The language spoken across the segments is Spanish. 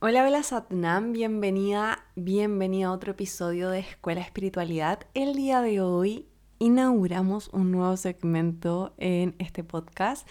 Hola, hola Satnam, bienvenida, bienvenida a otro episodio de Escuela Espiritualidad. El día de hoy inauguramos un nuevo segmento en este podcast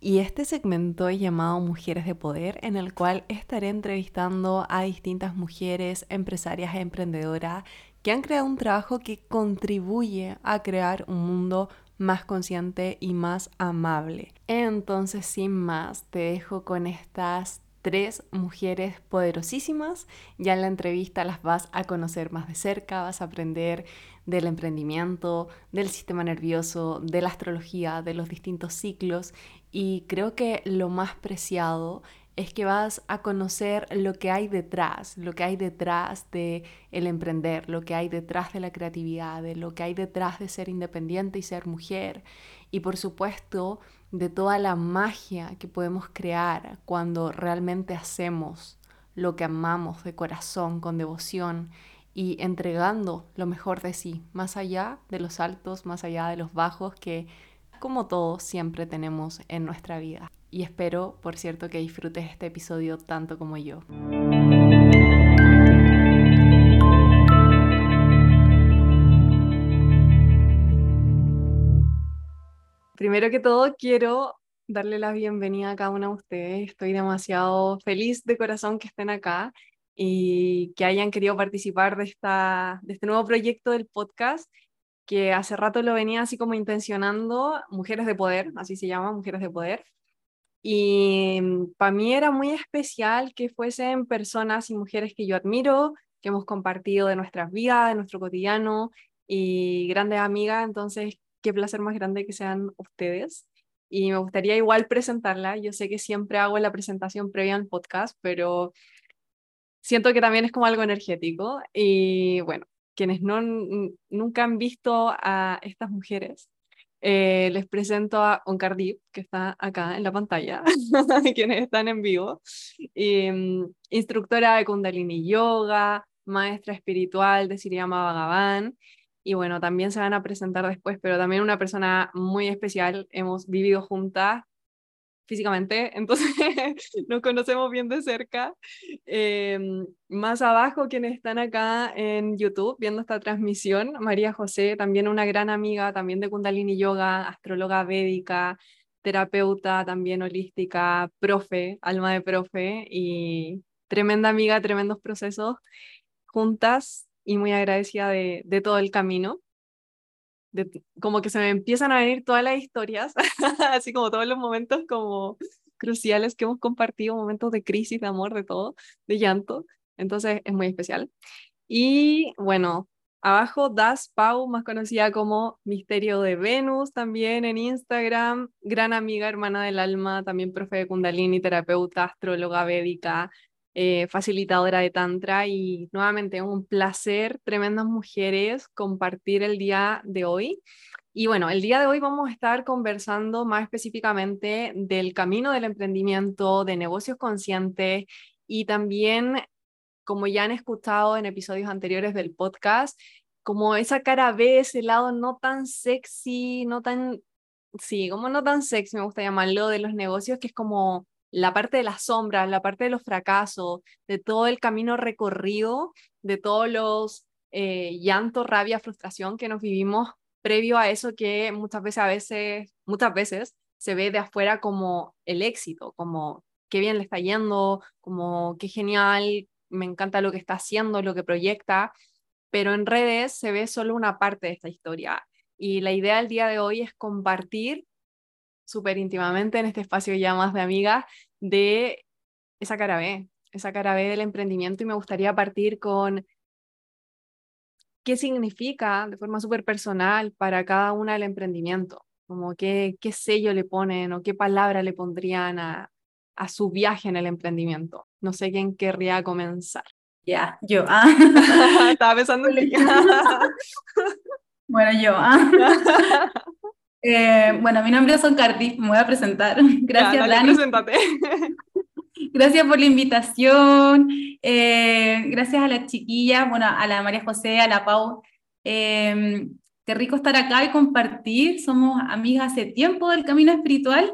y este segmento es llamado Mujeres de Poder, en el cual estaré entrevistando a distintas mujeres, empresarias e emprendedoras que han creado un trabajo que contribuye a crear un mundo más consciente y más amable. Entonces, sin más, te dejo con estas tres mujeres poderosísimas. Ya en la entrevista las vas a conocer más de cerca, vas a aprender del emprendimiento, del sistema nervioso, de la astrología, de los distintos ciclos y creo que lo más preciado es que vas a conocer lo que hay detrás, lo que hay detrás de el emprender, lo que hay detrás de la creatividad, de lo que hay detrás de ser independiente y ser mujer y por supuesto de toda la magia que podemos crear cuando realmente hacemos lo que amamos de corazón, con devoción y entregando lo mejor de sí, más allá de los altos, más allá de los bajos que como todos siempre tenemos en nuestra vida. Y espero, por cierto, que disfrutes este episodio tanto como yo. Primero que todo, quiero darle la bienvenida a cada una de ustedes. Estoy demasiado feliz de corazón que estén acá y que hayan querido participar de, esta, de este nuevo proyecto del podcast que hace rato lo venía así como intencionando, Mujeres de Poder, así se llama, Mujeres de Poder. Y mm, para mí era muy especial que fuesen personas y mujeres que yo admiro, que hemos compartido de nuestras vidas, de nuestro cotidiano y grandes amigas, entonces qué placer más grande que sean ustedes. Y me gustaría igual presentarla. Yo sé que siempre hago la presentación previa al podcast, pero siento que también es como algo energético. Y bueno, quienes no, nunca han visto a estas mujeres, eh, les presento a Onkardip, que está acá en la pantalla, quienes están en vivo, mm, instructora de Kundalini Yoga, maestra espiritual de Siriyama Bhagavan, y bueno, también se van a presentar después, pero también una persona muy especial. Hemos vivido juntas físicamente, entonces nos conocemos bien de cerca. Em, más abajo, quienes están acá en YouTube viendo esta transmisión, María José, también una gran amiga, también de Kundalini Yoga, astróloga védica, terapeuta también holística, profe, alma de profe y tremenda amiga, tremendos procesos juntas y muy agradecida de, de todo el camino. De, como que se me empiezan a venir todas las historias, así como todos los momentos como cruciales que hemos compartido, momentos de crisis, de amor, de todo, de llanto. Entonces es muy especial. Y bueno, abajo Das Pau, más conocida como Misterio de Venus, también en Instagram, gran amiga, hermana del alma, también profe de Kundalini, terapeuta, astróloga védica, eh, facilitadora de Tantra y nuevamente un placer, tremendas mujeres, compartir el día de hoy. Y bueno, el día de hoy vamos a estar conversando más específicamente del camino del emprendimiento, de negocios conscientes y también, como ya han escuchado en episodios anteriores del podcast, como esa cara B, ese lado no tan sexy, no tan, sí, como no tan sexy, me gusta llamarlo, de los negocios, que es como la parte de las sombras, la parte de los fracasos, de todo el camino recorrido, de todos los eh, llantos, rabia, frustración que nos vivimos previo a eso que muchas veces, a veces, muchas veces se ve de afuera como el éxito, como qué bien le está yendo, como qué genial, me encanta lo que está haciendo, lo que proyecta, pero en redes se ve solo una parte de esta historia. Y la idea del día de hoy es compartir súper íntimamente en este espacio ya más de amigas de esa cara B, esa cara B del emprendimiento y me gustaría partir con qué significa de forma súper personal para cada una el emprendimiento, como qué, qué sello le ponen o qué palabra le pondrían a, a su viaje en el emprendimiento. No sé quién querría comenzar. Ya, yo. Ah. Estaba pensando en Bueno, yo. Ah. Eh, bueno, mi nombre es Son Cardi, me voy a presentar. Gracias, Dani. Gracias por la invitación. Eh, gracias a las chiquillas, bueno, a la María José, a la Pau. Eh, qué rico estar acá y compartir. Somos amigas hace tiempo del camino espiritual.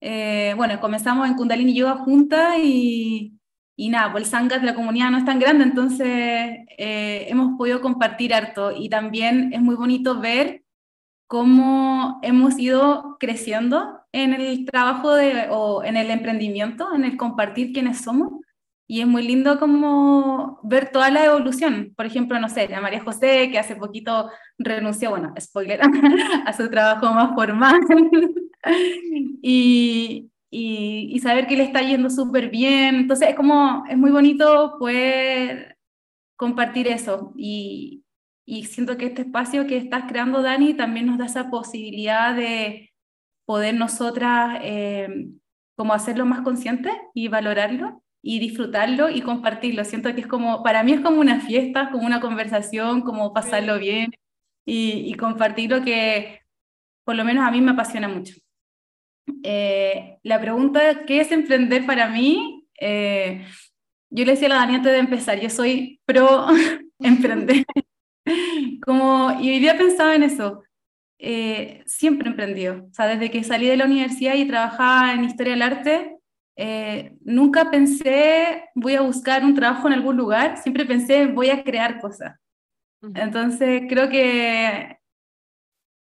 bueno, comenzamos en Kundalini Yoga juntas y, y nada, pues el Sangha de la comunidad no es tan grande, entonces eh, hemos podido compartir harto y también es muy bonito ver cómo hemos ido creciendo en el trabajo de, o en el emprendimiento, en el compartir quiénes somos. Y es muy lindo como ver toda la evolución. Por ejemplo, no sé, la María José, que hace poquito renunció, bueno, spoiler, a su trabajo más formal. y, y, saber que le está yendo súper bien. Entonces, es como, es muy bonito poder compartir eso. Y, y siento que este espacio que estás creando, Dani, también nos da esa posibilidad de poder nosotras eh, como hacerlo más consciente y valorarlo y disfrutarlo y compartirlo. Siento que es como, para mí es como una fiesta, como una conversación, como pasarlo bien y, y compartir lo que por lo menos a mí me apasiona mucho. Eh, la pregunta, ¿qué es emprender para mí? Eh, yo le decía a la Dani antes de empezar, yo soy pro emprender. Como, y hoy día pensaba en eso. Eh, siempre emprendió. O sea, desde que salí de la universidad y trabajaba en historia del arte, eh, nunca pensé voy a buscar un trabajo en algún lugar, siempre pensé voy a crear cosas. Entonces creo que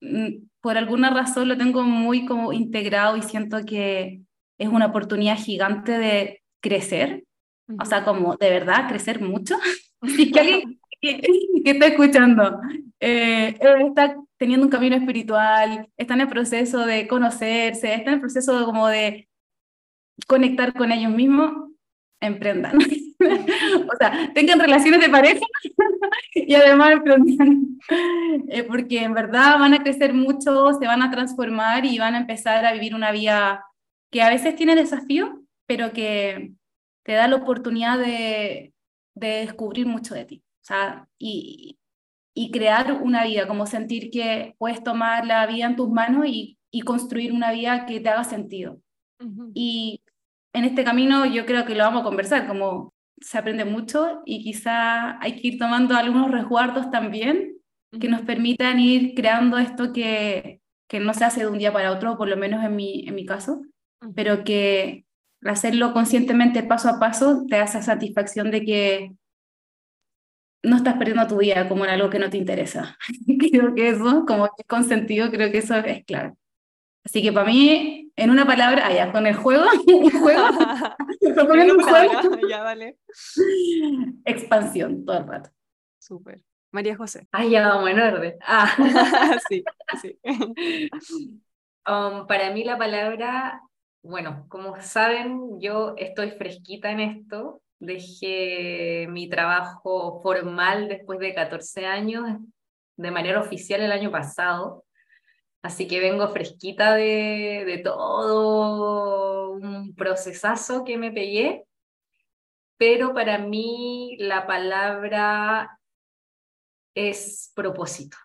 mm, por alguna razón lo tengo muy como integrado y siento que es una oportunidad gigante de crecer, o sea, como de verdad crecer mucho. Si que alguien que está escuchando eh, está teniendo un camino espiritual, está en el proceso de conocerse, está en el proceso como de conectar con ellos mismos, emprendan. o sea, tengan relaciones de pareja y además emprendan. Eh, porque en verdad van a crecer mucho, se van a transformar y van a empezar a vivir una vida que a veces tiene desafíos, pero que te da la oportunidad de, de descubrir mucho de ti. O sea, y, y crear una vida, como sentir que puedes tomar la vida en tus manos y, y construir una vida que te haga sentido. Y en este camino yo creo que lo vamos a conversar, como se aprende mucho y quizá hay que ir tomando algunos resguardos también que nos permitan ir creando esto que, que no se hace de un día para otro, por lo menos en mi, en mi caso, pero que hacerlo conscientemente paso a paso te da esa satisfacción de que no estás perdiendo tu vida como en algo que no te interesa. creo que eso, como que con sentido, creo que eso es clave. Así que para mí, en una palabra, allá, con el juego, un juego, un juego. ya, vale. Expansión, todo el rato. Súper. María José. Ah, ya vamos en orden. Ah. sí, sí. Um, para mí la palabra, bueno, como saben, yo estoy fresquita en esto, Dejé mi trabajo formal después de 14 años de manera oficial el año pasado. Así que vengo fresquita de, de todo un procesazo que me pegué. Pero para mí la palabra es propósito.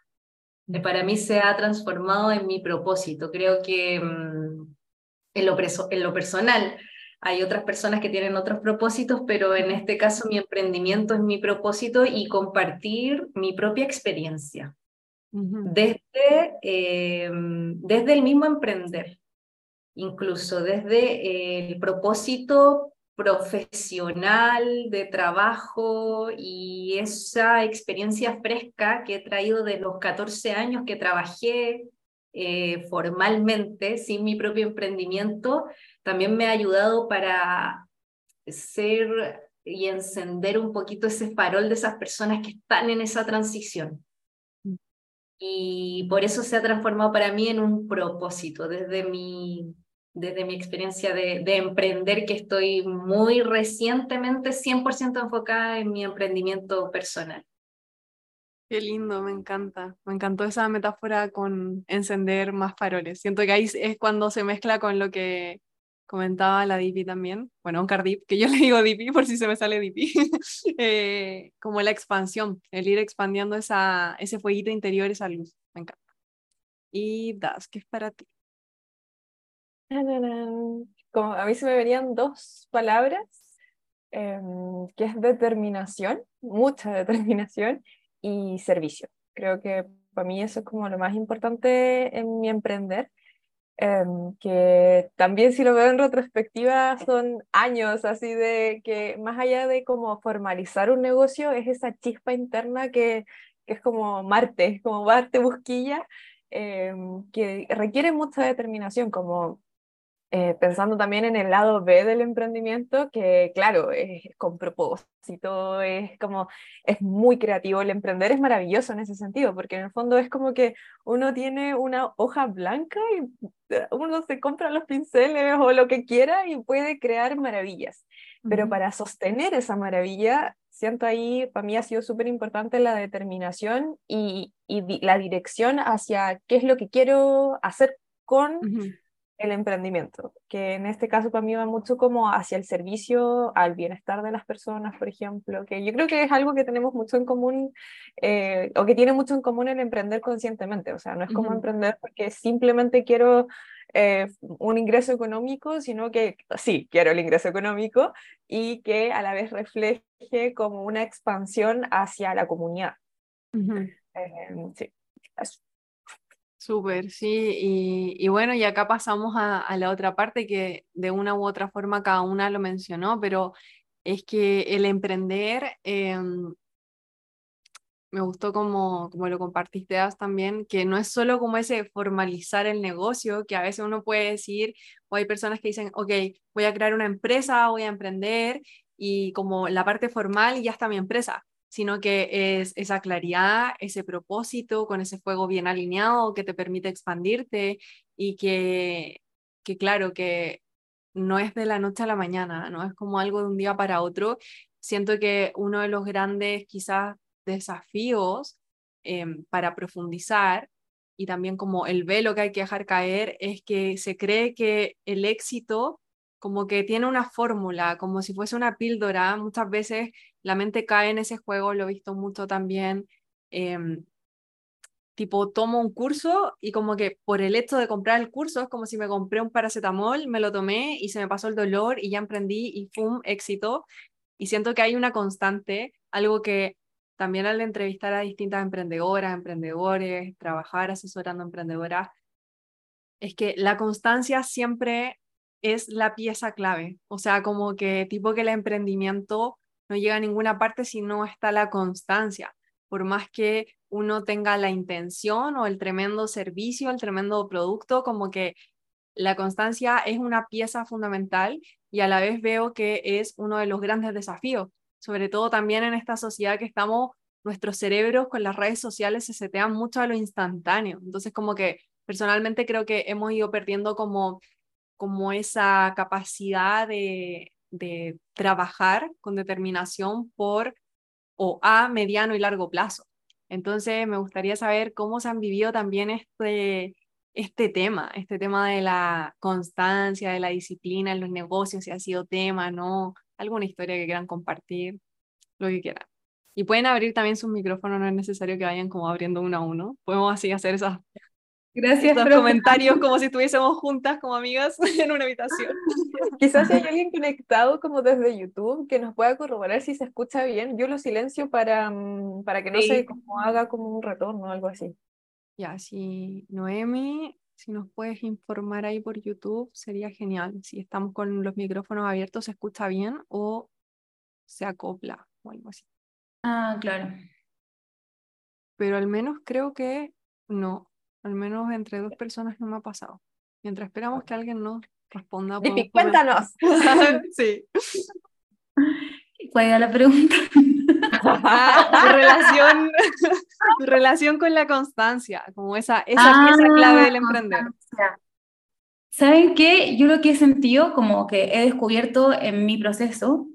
Para mí se ha transformado en mi propósito. Creo que mm, en, lo en lo personal hay otras personas que tienen otros propósitos, pero en este caso mi emprendimiento es mi propósito y compartir mi propia experiencia. desde, eh, desde el mismo emprender, incluso desde el propósito profesional de trabajo y esa experiencia fresca que he traído de los 14 años que trabajé eh, formalmente sin mi propio emprendimiento, también me ha ayudado para ser y encender un poquito ese farol de esas personas que están en esa transición. Y por eso se ha transformado para mí en un propósito desde mi, desde mi experiencia de, de emprender, que estoy muy recientemente 100% enfocada en mi emprendimiento personal. Qué lindo, me encanta. Me encantó esa metáfora con encender más faroles. Siento que ahí es cuando se mezcla con lo que comentaba la Dipi también, bueno, un Cardip, que yo le digo Dipi por si se me sale Dipi, eh, como la expansión, el ir expandiendo esa, ese fueguito interior, esa luz, me encanta. Y Das, ¿qué es para ti? Como a mí se me venían dos palabras, em, que es determinación, mucha determinación, y servicio. Creo que para mí eso es como lo más importante en mi emprender em, que también si lo veo en retrospectiva son años así de que más allá de como formalizar un negocio es esa chispa interna que, que es como Marte, como Marte Busquilla, em, que requiere mucha determinación, como eh, pensando también en el lado B del emprendimiento, que claro, es con propósito, es como, es muy creativo, el emprender es maravilloso en ese sentido, porque en el fondo es como que uno tiene una hoja blanca y eh, uno se compra los pinceles o lo que quiera y puede crear maravillas, pero para sostener esa maravilla, siento ahí, para mí ha sido súper importante la determinación y, y, la dirección hacia qué es lo que quiero hacer con el emprendimiento, que en este caso para mí va mucho como hacia el servicio al bienestar de las personas, por ejemplo, que yo creo que es algo que tenemos mucho en común eh, o que tiene mucho en común el emprender conscientemente, o sea, no es como emprender porque simplemente quiero eh, un ingreso económico, sino que sí, quiero el ingreso económico y que a la vez refleje como una expansión hacia la comunidad. Eh, sí, eso. Súper, sí. Y, bueno, y acá pasamos a, la otra parte que de una u otra forma cada una lo mencionó, pero es que el emprender, em, me gustó como, como lo compartiste también, que no es solo como ese formalizar el negocio, que a veces uno puede decir, o hay personas que dicen, ok, voy a crear una empresa, voy a emprender, y como la parte formal ya está mi empresa sino que es esa claridad, ese propósito con ese fuego bien alineado que te permite expandirte y que, que claro, que no es de la noche a la mañana, no es como algo de un día para otro. Siento que uno de los grandes quizás desafíos em, para profundizar y también como el velo que hay que dejar caer es que se cree que el éxito como que tiene una fórmula, como si fuese una píldora. Muchas veces la mente cae en ese juego, lo he visto mucho también. Em, tipo, tomo un curso y como que por el hecho de comprar el curso es como si me compré un paracetamol, me lo tomé y se me pasó el dolor y ya emprendí y ¡pum! éxito. Y siento que hay una constante, algo que también al entrevistar a distintas emprendedoras, emprendedores, trabajar asesorando emprendedoras, es que la constancia siempre es la pieza clave. O sea, como que tipo que el emprendimiento no llega a ninguna parte si no está la constancia. Por más que uno tenga la intención o el tremendo servicio, el tremendo producto, como que la constancia es una pieza fundamental y a la vez veo que es uno de los grandes desafíos, sobre todo también en esta sociedad que estamos, nuestros cerebros con las redes sociales se setean mucho a lo instantáneo. Entonces, como que personalmente creo que hemos ido perdiendo como como esa capacidad de, trabajar con determinación por o a mediano y largo plazo. Entonces, me gustaría saber cómo se han vivido también este, este tema, este tema de la constancia, de la disciplina en los negocios, si ha sido tema, ¿no? Alguna historia que quieran compartir, lo que quieran. Y pueden abrir también sus micrófonos, no es necesario que vayan como abriendo uno a uno. Podemos así hacer esas Gracias. Los comentarios como si estuviésemos juntas como amigas en una habitación. Quizás si hay alguien conectado como desde YouTube que nos pueda corroborar si se escucha bien. Yo lo silencio para, mm, para que no se como haga como un retorno o algo así. Ya, si Noemi, si nos puedes informar ahí por YouTube, sería genial. Si estamos con los micrófonos abiertos, ¿se escucha bien o se acopla o algo así? Ah, claro. Pero al menos creo que no, al menos entre dos personas no me ha pasado. Mientras esperamos que alguien nos responda. Dipi, cuéntanos. sí. ¿Cuál era la pregunta? tu, relación, relación con la constancia, como esa, esa ah, pieza clave del emprender. ¿Saben qué? Yo lo que he sentido, como que he descubierto en mi proceso,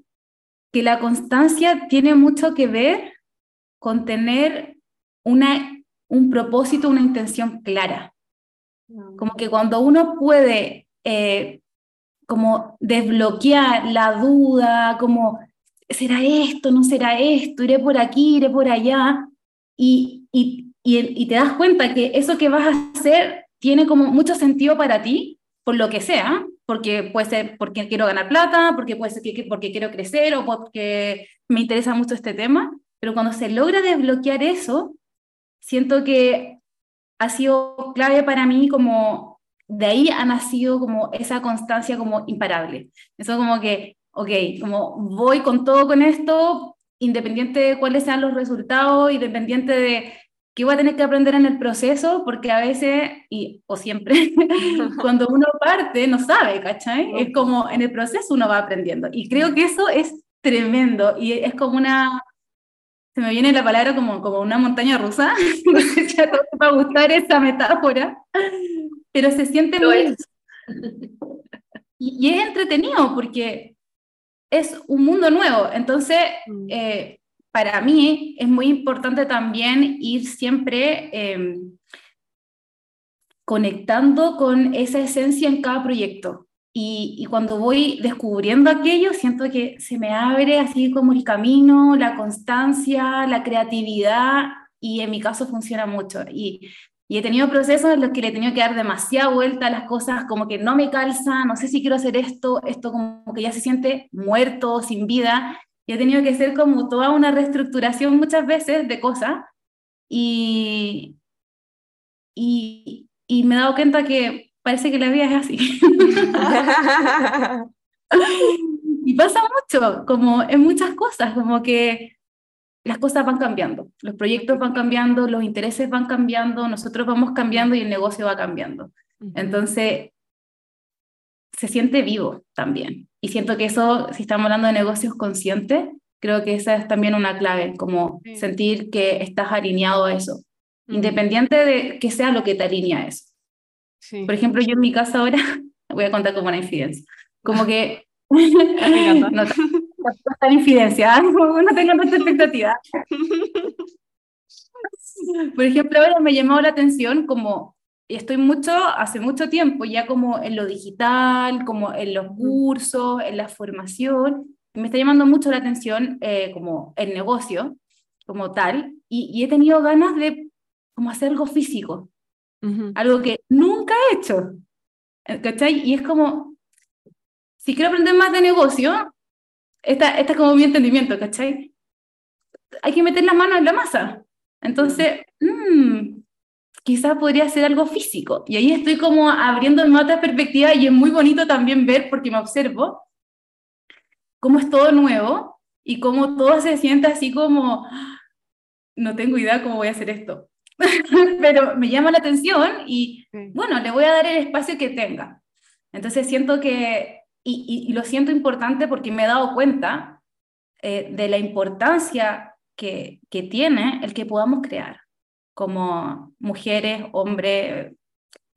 que la constancia tiene mucho que ver con tener una un propósito, una intención clara. Como que cuando uno puede eh, como desbloquear la duda, como, ¿será esto? ¿No será esto? ¿Iré por aquí? ¿Iré por allá? Y, y, y, te das cuenta que eso que vas a hacer tiene como mucho sentido para ti, por lo que sea, porque puede ser porque quiero ganar plata, porque puede ser que, porque quiero crecer o porque me interesa mucho este tema, pero cuando se logra desbloquear eso, siento que ha sido clave para mí como de ahí ha nacido como esa constancia como imparable. Eso como que, ok, como voy con todo con esto, independiente de cuáles sean los resultados, independiente de qué voy a tener que aprender en el proceso, porque a veces, y, o siempre, cuando uno parte no sabe, ¿cachai? Es como en el proceso uno va aprendiendo. Y creo que eso es tremendo y es como una, se me viene la palabra como, como una montaña rusa, no sé si a todos va a gustar esa metáfora, pero se siente muy... Y, y, es entretenido porque es un mundo nuevo, entonces mm. eh, para mí es muy importante también ir siempre eh, conectando con esa esencia en cada proyecto. Y, cuando voy descubriendo aquello, siento que se me abre así como el camino, la constancia, la creatividad, y en mi caso funciona mucho. Y, y he tenido procesos en los que le he tenido que dar demasiada vuelta a las cosas, como que no me calza, no sé si quiero hacer esto, esto como que ya se siente muerto, sin vida, y he tenido que hacer como toda una reestructuración muchas veces de cosas, y, y, y me he dado cuenta que parece que la vida es así. y pasa mucho, como en muchas cosas, como que las cosas van cambiando, los proyectos van cambiando, los intereses van cambiando, nosotros vamos cambiando y el negocio va cambiando. Entonces, se siente vivo también. Y siento que eso, si estamos hablando de negocios conscientes, creo que esa es también una clave, como sentir que estás alineado a eso, independiente de que sea lo que te alinea a eso. Por ejemplo, yo en mi casa ahora, voy a contar como una infidencia, como que... no, no tan infidencia, no tengo tanta expectativa. Por ejemplo, ahora me ha llamado la atención como estoy mucho, hace mucho tiempo ya como en lo digital, como en los cursos, en la formación, me está llamando mucho la atención eh, como el negocio como tal, y, y, he tenido ganas de como hacer algo físico, algo que nunca he hecho, ¿cachai? Y es como, si quiero aprender más de negocio, esta, esta es como mi entendimiento, ¿cachai? Hay que meter las manos en la masa. Entonces, mmm, quizás podría ser algo físico. Y ahí estoy como abriendo en otra perspectiva y es muy bonito también ver, porque me observo, cómo es todo nuevo y cómo todo se siente así como, no tengo idea cómo voy a hacer esto. Pero me llama la atención y bueno, le voy a dar el espacio que tenga. Entonces siento que, y, y, lo siento importante porque me he dado cuenta eh, de la importancia que, que tiene el que podamos crear como mujeres, hombres,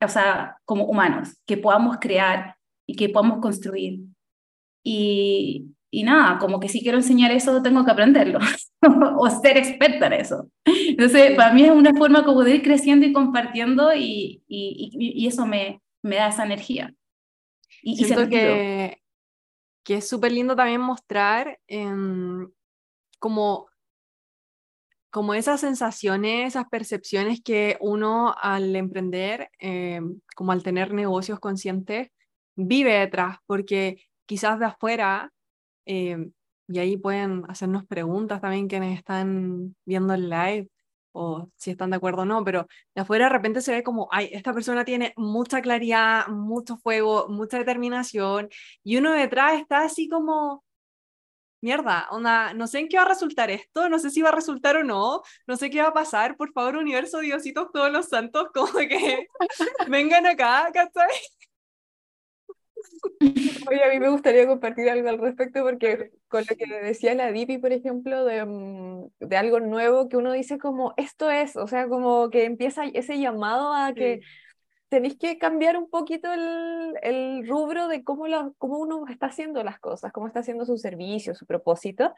o sea, como humanos, que podamos crear y que podamos construir. Y, y nada, como que si quiero enseñar eso, tengo que aprenderlo o ser experta en eso. Entonces, para mí es una forma como de ir creciendo y compartiendo y, y, y eso me, me da esa energía. Y, Siento que, que es súper lindo también mostrar em, como, como esas sensaciones, esas percepciones que uno al emprender, em, como al tener negocios conscientes, vive detrás, porque quizás de afuera Em, y ahí pueden hacernos preguntas también quienes están viendo el live o si están de acuerdo o no, pero de afuera de repente se ve como, ay, esta persona tiene mucha claridad, mucho fuego, mucha determinación, y uno detrás está así como, mierda, onda, no sé en qué va a resultar esto, no sé si va a resultar o no, no sé qué va a pasar, por favor, universo, Diositos, todos los santos, como que vengan acá, ¿cachai? Oye, a mí me gustaría compartir algo al respecto porque con lo que decía la Dipi, por ejemplo, de, mm, de, algo nuevo que uno dice como, esto es, o sea, como que empieza ese llamado a que tenéis que cambiar un poquito el, el rubro de cómo, la, cómo uno está haciendo las cosas, cómo está haciendo su servicio, su propósito.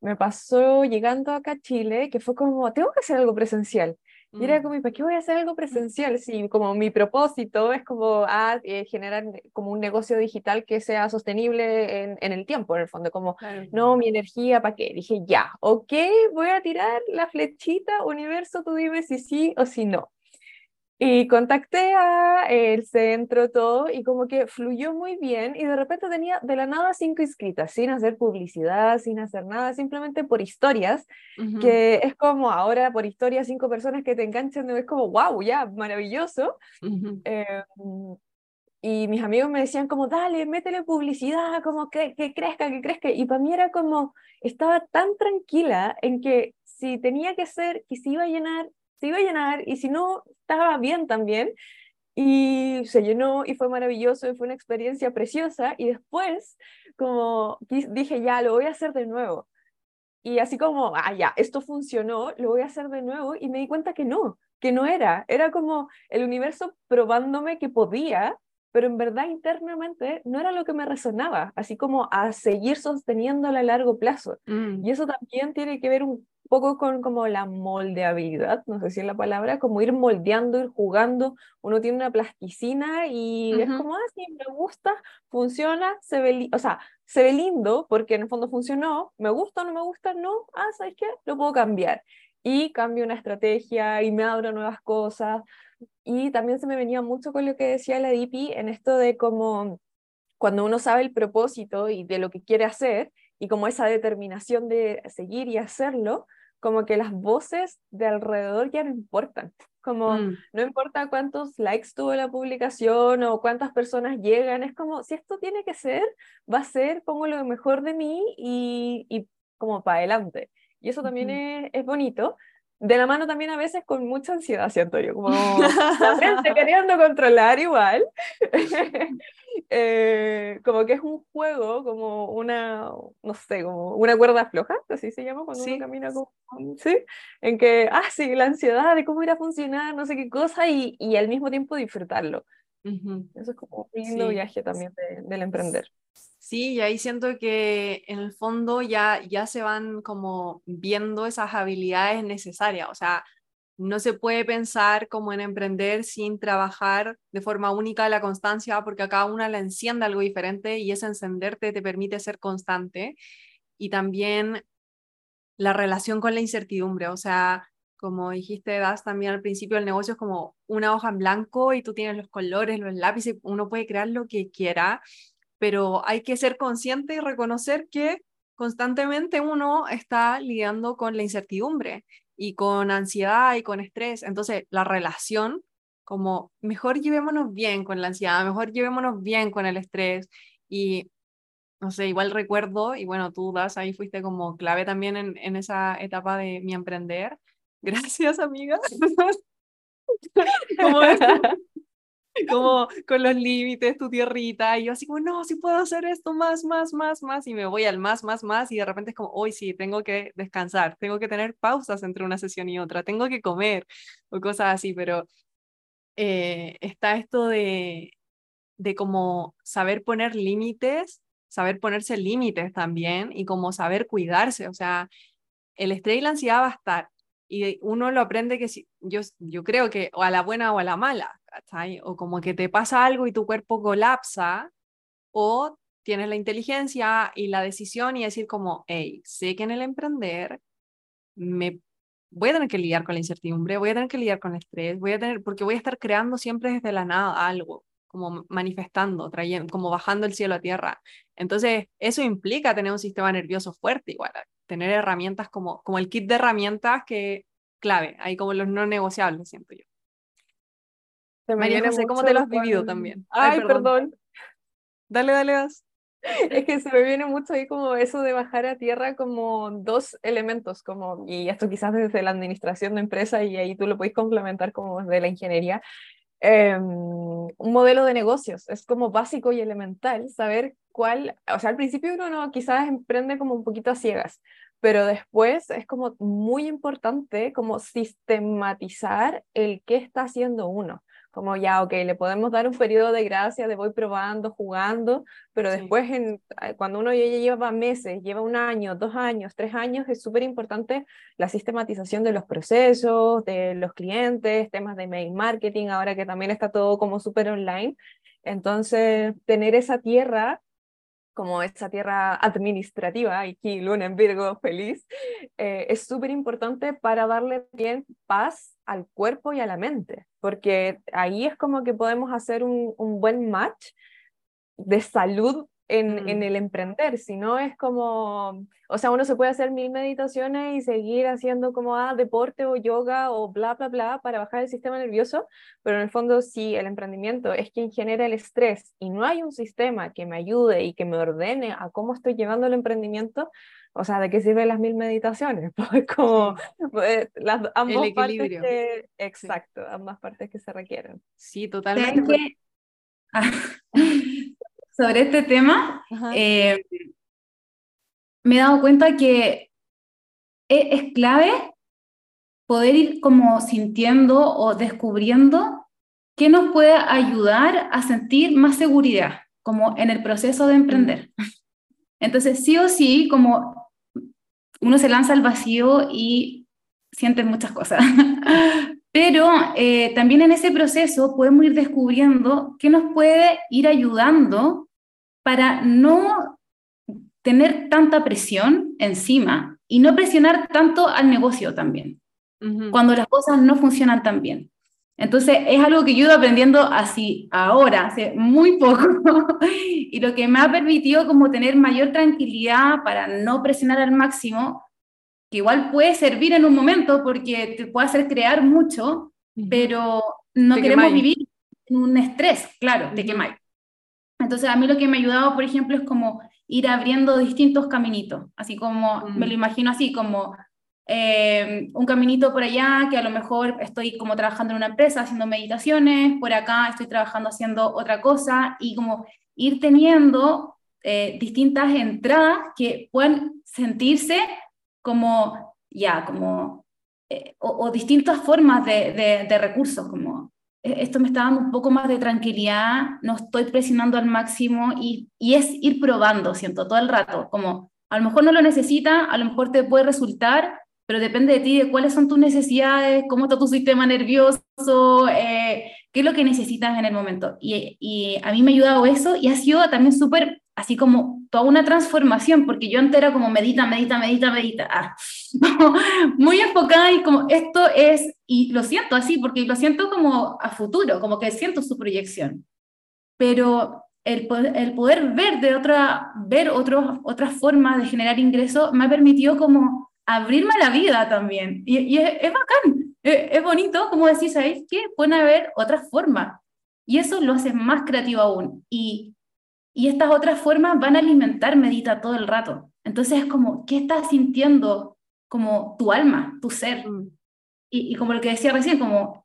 Me pasó llegando acá a Chile que fue como, tengo que hacer algo presencial. Y era mm. como, ¿para qué voy a hacer algo presencial? Si como mi propósito es como ah, eh, generar como un negocio digital que sea sostenible en, en el tiempo, en el fondo, como, no, mi energía, ¿para qué? Dije, ya, ok, voy a tirar la flechita, universo, tú dime si sí o si no. Y contacté a el centro, todo, y como que fluyó muy bien, y de repente tenía de la nada cinco inscritas, sin hacer publicidad, sin hacer nada, simplemente por historias, que es como ahora por historias cinco personas que te enganchan, es como, wow, ya, maravilloso. Em, y mis amigos me decían como, dale, métele publicidad, como que, que crezca, que crezca, y para mí era como, estaba tan tranquila en que si tenía que ser, que se iba a llenar, se iba a llenar y si no, estaba bien también. Y se llenó y fue maravilloso y fue una experiencia preciosa. Y después, como dije, ya, lo voy a hacer de nuevo. Y así como, ah, ya, esto funcionó, lo voy a hacer de nuevo. Y me di cuenta que no, que no era. Era como el universo probándome que podía, pero en verdad internamente no era lo que me resonaba, así como a seguir sosteniéndola a largo plazo. Mm. Y eso también tiene que ver un poco con como la moldeabilidad, no sé si es la palabra, como ir moldeando, ir jugando, uno tiene una plasticina y es como, ah, sí, me gusta, funciona, se ve, o sea, se ve lindo porque en el fondo funcionó, me gusta o no me gusta, no, ah, ¿sabes qué? Lo puedo cambiar. Y cambio una estrategia y me abro nuevas cosas. Y también se me venía mucho con lo que decía la DIPI en esto de como cuando uno sabe el propósito y de lo que quiere hacer y como esa determinación de seguir y hacerlo, como que las voces de alrededor ya no importan. Como mm. no importa cuántos likes tuvo la publicación o cuántas personas llegan, es como si esto tiene que ser, va a ser, pongo lo mejor de mí y, y como para adelante. Y eso también es, es, bonito. De la mano también a veces con mucha ansiedad, siento yo, como la mente queriendo controlar igual. Eh, como que es un juego, como una, no sé, como una cuerda floja, así se llama cuando uno camina como, ¿sí? En que, ah, sí, la ansiedad de cómo ir a funcionar, no sé qué cosa, y, y al mismo tiempo disfrutarlo. Eso es como un lindo viaje también del emprender. Sí, y ahí siento que en el fondo ya, ya se van como viendo esas habilidades necesarias, o sea, no se puede pensar como en emprender sin trabajar de forma única la constancia, porque a cada una la enciende algo diferente y ese encenderte te permite ser constante. Y también la relación con la incertidumbre, o sea, como dijiste, Das, también al principio el negocio es como una hoja en blanco y tú tienes los colores, los lápices, uno puede crear lo que quiera, pero hay que ser consciente y reconocer que constantemente uno está lidiando con la incertidumbre y con ansiedad y con estrés. Entonces, la relación, como mejor llevémonos bien con la ansiedad, mejor llevémonos bien con el estrés y no sé, igual recuerdo, y bueno, tú das ahí fuiste como clave también en, en esa etapa de mi emprender. Gracias, amiga. como, como con los límites, tu tierrita, y yo así como, no, si puedo hacer esto más, más, más, más, y me voy al más, más, más, y de repente es como, hoy sí, tengo que descansar, tengo que tener pausas entre una sesión y otra, tengo que comer, o cosas así, pero eh, está esto de, de como saber poner límites, saber ponerse límites también, y como saber cuidarse, o sea, el estrés y la ansiedad va a estar, y uno lo aprende que si, yo, yo creo que o a la buena o a la mala, o como que te pasa algo y tu cuerpo colapsa, o tienes la inteligencia y la decisión y decir como, hey, sé que en el emprender me voy a tener que lidiar con la incertidumbre, voy a tener que lidiar con el estrés, voy a tener, porque voy a estar creando siempre desde la nada algo, como manifestando, trayendo, como bajando el cielo a tierra. Entonces, eso implica tener un sistema nervioso fuerte, igual, tener herramientas como, como el kit de herramientas que clave, ahí como los no negociables, siento yo. María José, ¿cómo te lo has vivido también? Ay, perdón. Dale, dale, das. Es que se me viene mucho ahí como eso de bajar a tierra como dos elementos, como, y esto quizás desde la administración de empresa y ahí tú lo puedes complementar como desde la ingeniería, em, un modelo de negocios, es como básico y elemental saber cuál, o sea, al principio uno no, quizás emprende como un poquito a ciegas, pero después es como muy importante como sistematizar el qué está haciendo uno como ya, ok, le podemos dar un periodo de gracia de voy probando, jugando, pero después en, eh, cuando uno ya lleva meses, lleva un año, dos años, tres años, es súper importante la sistematización de los procesos, de los clientes, temas de mail marketing, ahora que también está todo como súper online. Entonces, tener esa tierra como esa tierra administrativa, aquí Luna en Virgo feliz, eh, es súper importante para darle bien paz al cuerpo y a la mente, porque ahí es como que podemos hacer un, un buen match de salud en, en, mm. el emprender, si no es como, o sea, uno se puede hacer mil meditaciones y seguir haciendo como ah, deporte o yoga o bla, bla, bla para bajar el sistema nervioso, pero en el fondo si el emprendimiento es quien genera el estrés y no hay un sistema que me ayude y que me ordene a cómo estoy llevando el emprendimiento, o sea, ¿de qué sirven las mil meditaciones? Pues como pues, las ambas partes que, exacto, ambas partes que se requieren. Sí, totalmente sobre este tema, eh, me he dado cuenta que e, es, clave poder ir como sintiendo o descubriendo qué nos puede ayudar a sentir más seguridad, como en el proceso de emprender. Entonces, sí o sí, como uno se lanza al vacío y siente muchas cosas. Pero eh, también en ese proceso podemos ir descubriendo qué nos puede ir ayudando para no tener tanta presión encima y no presionar tanto al negocio también, cuando las cosas no funcionan tan bien. Entonces, es algo que yo he ido aprendiendo así ahora, hace muy poco, y lo que me ha permitido como tener mayor tranquilidad para no presionar al máximo, que igual puede servir en un momento porque te puede hacer crear mucho, pero no queremos vivir en un estrés, claro, de quemáis. Entonces, a mí lo que me ha ayudado, por ejemplo, es como ir abriendo distintos caminitos, así como me lo mm. imagino así, como eh, un caminito por allá, que a lo mejor estoy como trabajando en una empresa haciendo meditaciones, por acá estoy trabajando haciendo otra cosa, y como ir teniendo eh, distintas entradas que puedan sentirse como, ya, como, eh, o, distintas formas de, de recursos, como esto me está dando un poco más de tranquilidad, no estoy presionando al máximo y, y, es ir probando, siento, todo el rato, como a lo mejor no lo necesita, a lo mejor te puede resultar, pero depende de ti, de cuáles son tus necesidades, cómo está tu sistema nervioso, eh, qué es lo que necesitas en el momento. Y, y a mí me ha ayudado eso y ha sido también súper así como toda una transformación, porque yo antes como medita, medita, medita, medita, ah, muy enfocada y como esto es, y lo siento así, porque lo siento como a futuro, como que siento su proyección, pero el, poder ver de otra, ver otros, otras formas de generar ingresos me ha permitido como abrirme a la vida también, y, y es, bacán, es, bonito, como decís, ¿sabéis que pueden haber otras formas? Y eso lo hace más creativo aún. Y y estas otras formas van a alimentar medita todo el rato. Entonces es como, ¿qué estás sintiendo como tu alma, tu ser? Mm. Y, como lo que decía recién, como,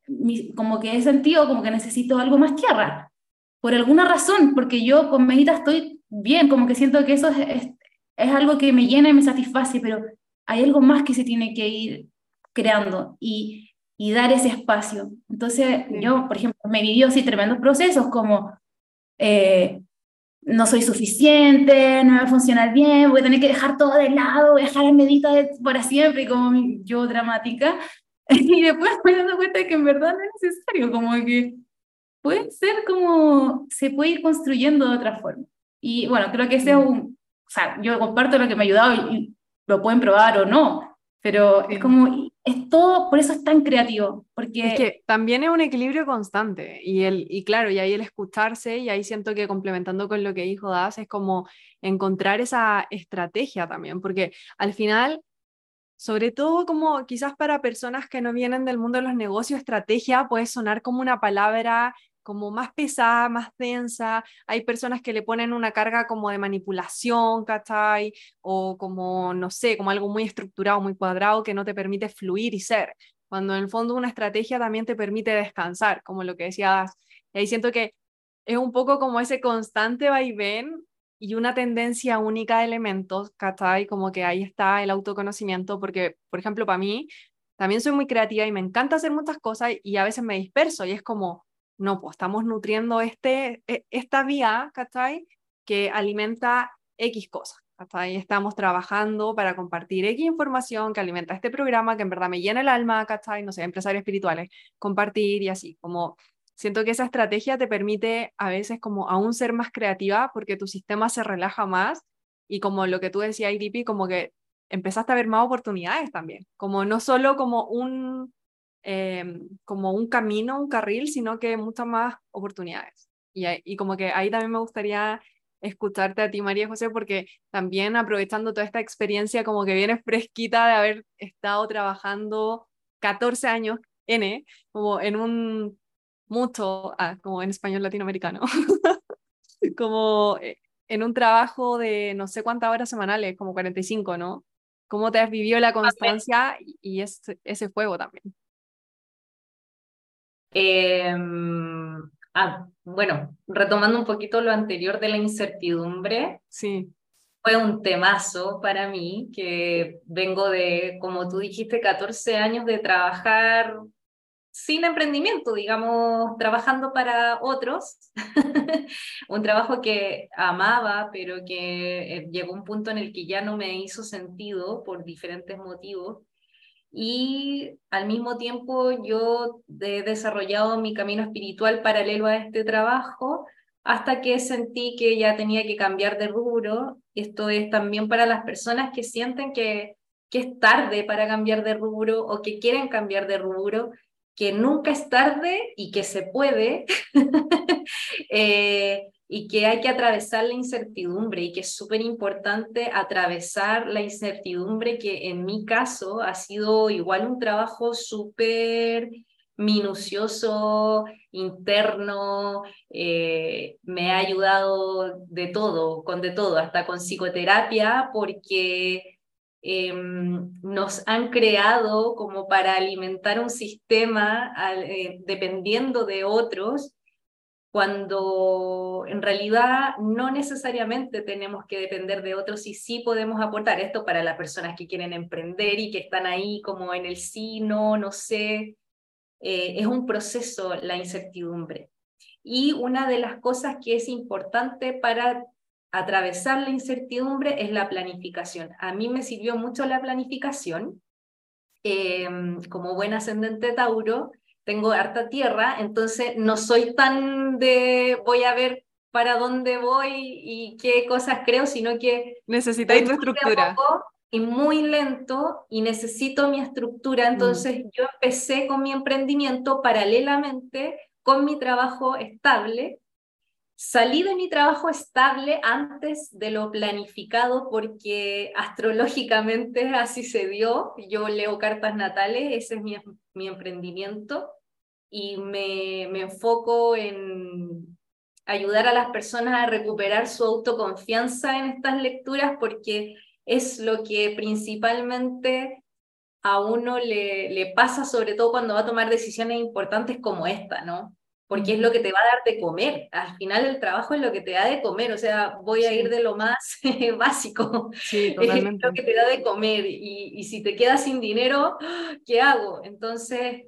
como que he sentido como que necesito algo más tierra. Por alguna razón, porque yo con medita estoy bien, como que siento que eso es, es, algo que me llena y me satisface, pero hay algo más que se tiene que ir creando y, y dar ese espacio. Entonces, yo, por ejemplo, me vivió así tremendos procesos como eh, no soy suficiente, no me va a funcionar bien, voy a tener que dejar todo de lado, voy a dejar el medita para siempre, como yo dramática. Y después me doy cuenta de que en verdad no es necesario, como que puede ser como, se puede ir construyendo de otra forma. Y bueno, creo que ese es un, o sea, yo comparto lo que me ha ayudado y, lo pueden probar o no, pero es como, es todo, por eso es tan creativo, porque... Es que también es un equilibrio constante, y, el, y claro, y ahí el escucharse, y ahí siento que complementando con lo que dijo Das, es como encontrar esa estrategia también, porque al final, sobre todo como quizás para personas que no vienen del mundo de los negocios, estrategia puede sonar como una palabra como más pesada, más densa. Hay personas que le ponen una carga como de manipulación, ¿cachai? O como, no sé, como algo muy estructurado, muy cuadrado que no te permite fluir y ser. Cuando en el fondo una estrategia también te permite descansar, como lo que decías. Y ahí siento que es un poco como ese constante vaivén y una tendencia única de elementos, ¿cachai? Como que ahí está el autoconocimiento, porque, por ejemplo, para mí, también soy muy creativa y me encanta hacer muchas cosas y a veces me disperso y es como, no, pues estamos nutriendo este, e, esta vía, ¿cachai? Que alimenta X cosas. ¿cachai? Estamos trabajando para compartir X información que alimenta este programa que en verdad me llena el alma, ¿cachai? No sé, empresarios espirituales, compartir y así, como siento que esa estrategia te permite a veces como aún ser más creativa porque tu sistema se relaja más y como lo que tú decías, IDP, como que empezaste a ver más oportunidades también, como no solo como un, em, como un camino, un carril, sino que muchas más oportunidades. Y, y como que ahí también me gustaría escucharte a ti, María José, porque también aprovechando toda esta experiencia como que viene fresquita de haber estado trabajando 14 años, N, como en un mucho, ah, como en español latinoamericano, como eh, en un trabajo de no sé cuántas horas semanales, como 45, ¿no? ¿Cómo te has vivido la constancia y ese, ese fuego también? Eh, Ah, bueno, retomando un poquito lo anterior de la incertidumbre, sí. fue un temazo para mí, que vengo de, como tú dijiste, 14 años de trabajar sin emprendimiento, digamos, trabajando para otros, un trabajo que amaba, pero que eh, llegó un punto en el que ya no me hizo sentido por diferentes motivos y al mismo tiempo yo he desarrollado mi camino espiritual paralelo a este trabajo hasta que sentí que ya tenía que cambiar de rubro. Esto es también para las personas que sienten que, que es tarde para cambiar de rubro o que quieren cambiar de rubro, que nunca es tarde y que se puede. eh, y que hay que atravesar la incertidumbre y que es súper importante atravesar la incertidumbre que en mi caso ha sido igual un trabajo súper minucioso, interno, eh, me ha ayudado de todo, con de todo, hasta con psicoterapia, porque em, nos han creado como para alimentar un sistema eh, dependiendo de otros cuando en realidad no necesariamente tenemos que depender de otros y sí podemos aportar esto para las personas que quieren emprender y que están ahí como en el sí, no, no sé. Eh, es un proceso la incertidumbre. Y una de las cosas que es importante para atravesar la incertidumbre es la planificación. A mí me sirvió mucho la planificación. Em, como buen ascendente Tauro, tengo harta tierra, entonces no soy tan de voy a ver para dónde voy y qué cosas creo, sino que necesitáis tu estructura. Y muy lento y necesito mi estructura, mm. entonces yo empecé con mi emprendimiento paralelamente con mi trabajo estable. Salí de mi trabajo estable antes de lo planificado porque astrológicamente así se dio. Yo leo cartas natales, ese es mi, mi emprendimiento y me, me enfoco en ayudar a las personas a recuperar su autoconfianza en estas lecturas porque es lo que principalmente a uno le, le, pasa, sobre todo cuando va a tomar decisiones importantes como esta, ¿no? Porque es lo que te va a dar de comer. Al final el trabajo es lo que te da de comer, o sea, voy a ir de lo más básico. Sí, Es lo que te da de comer y, y si te quedas sin dinero, ¿qué hago? Entonces,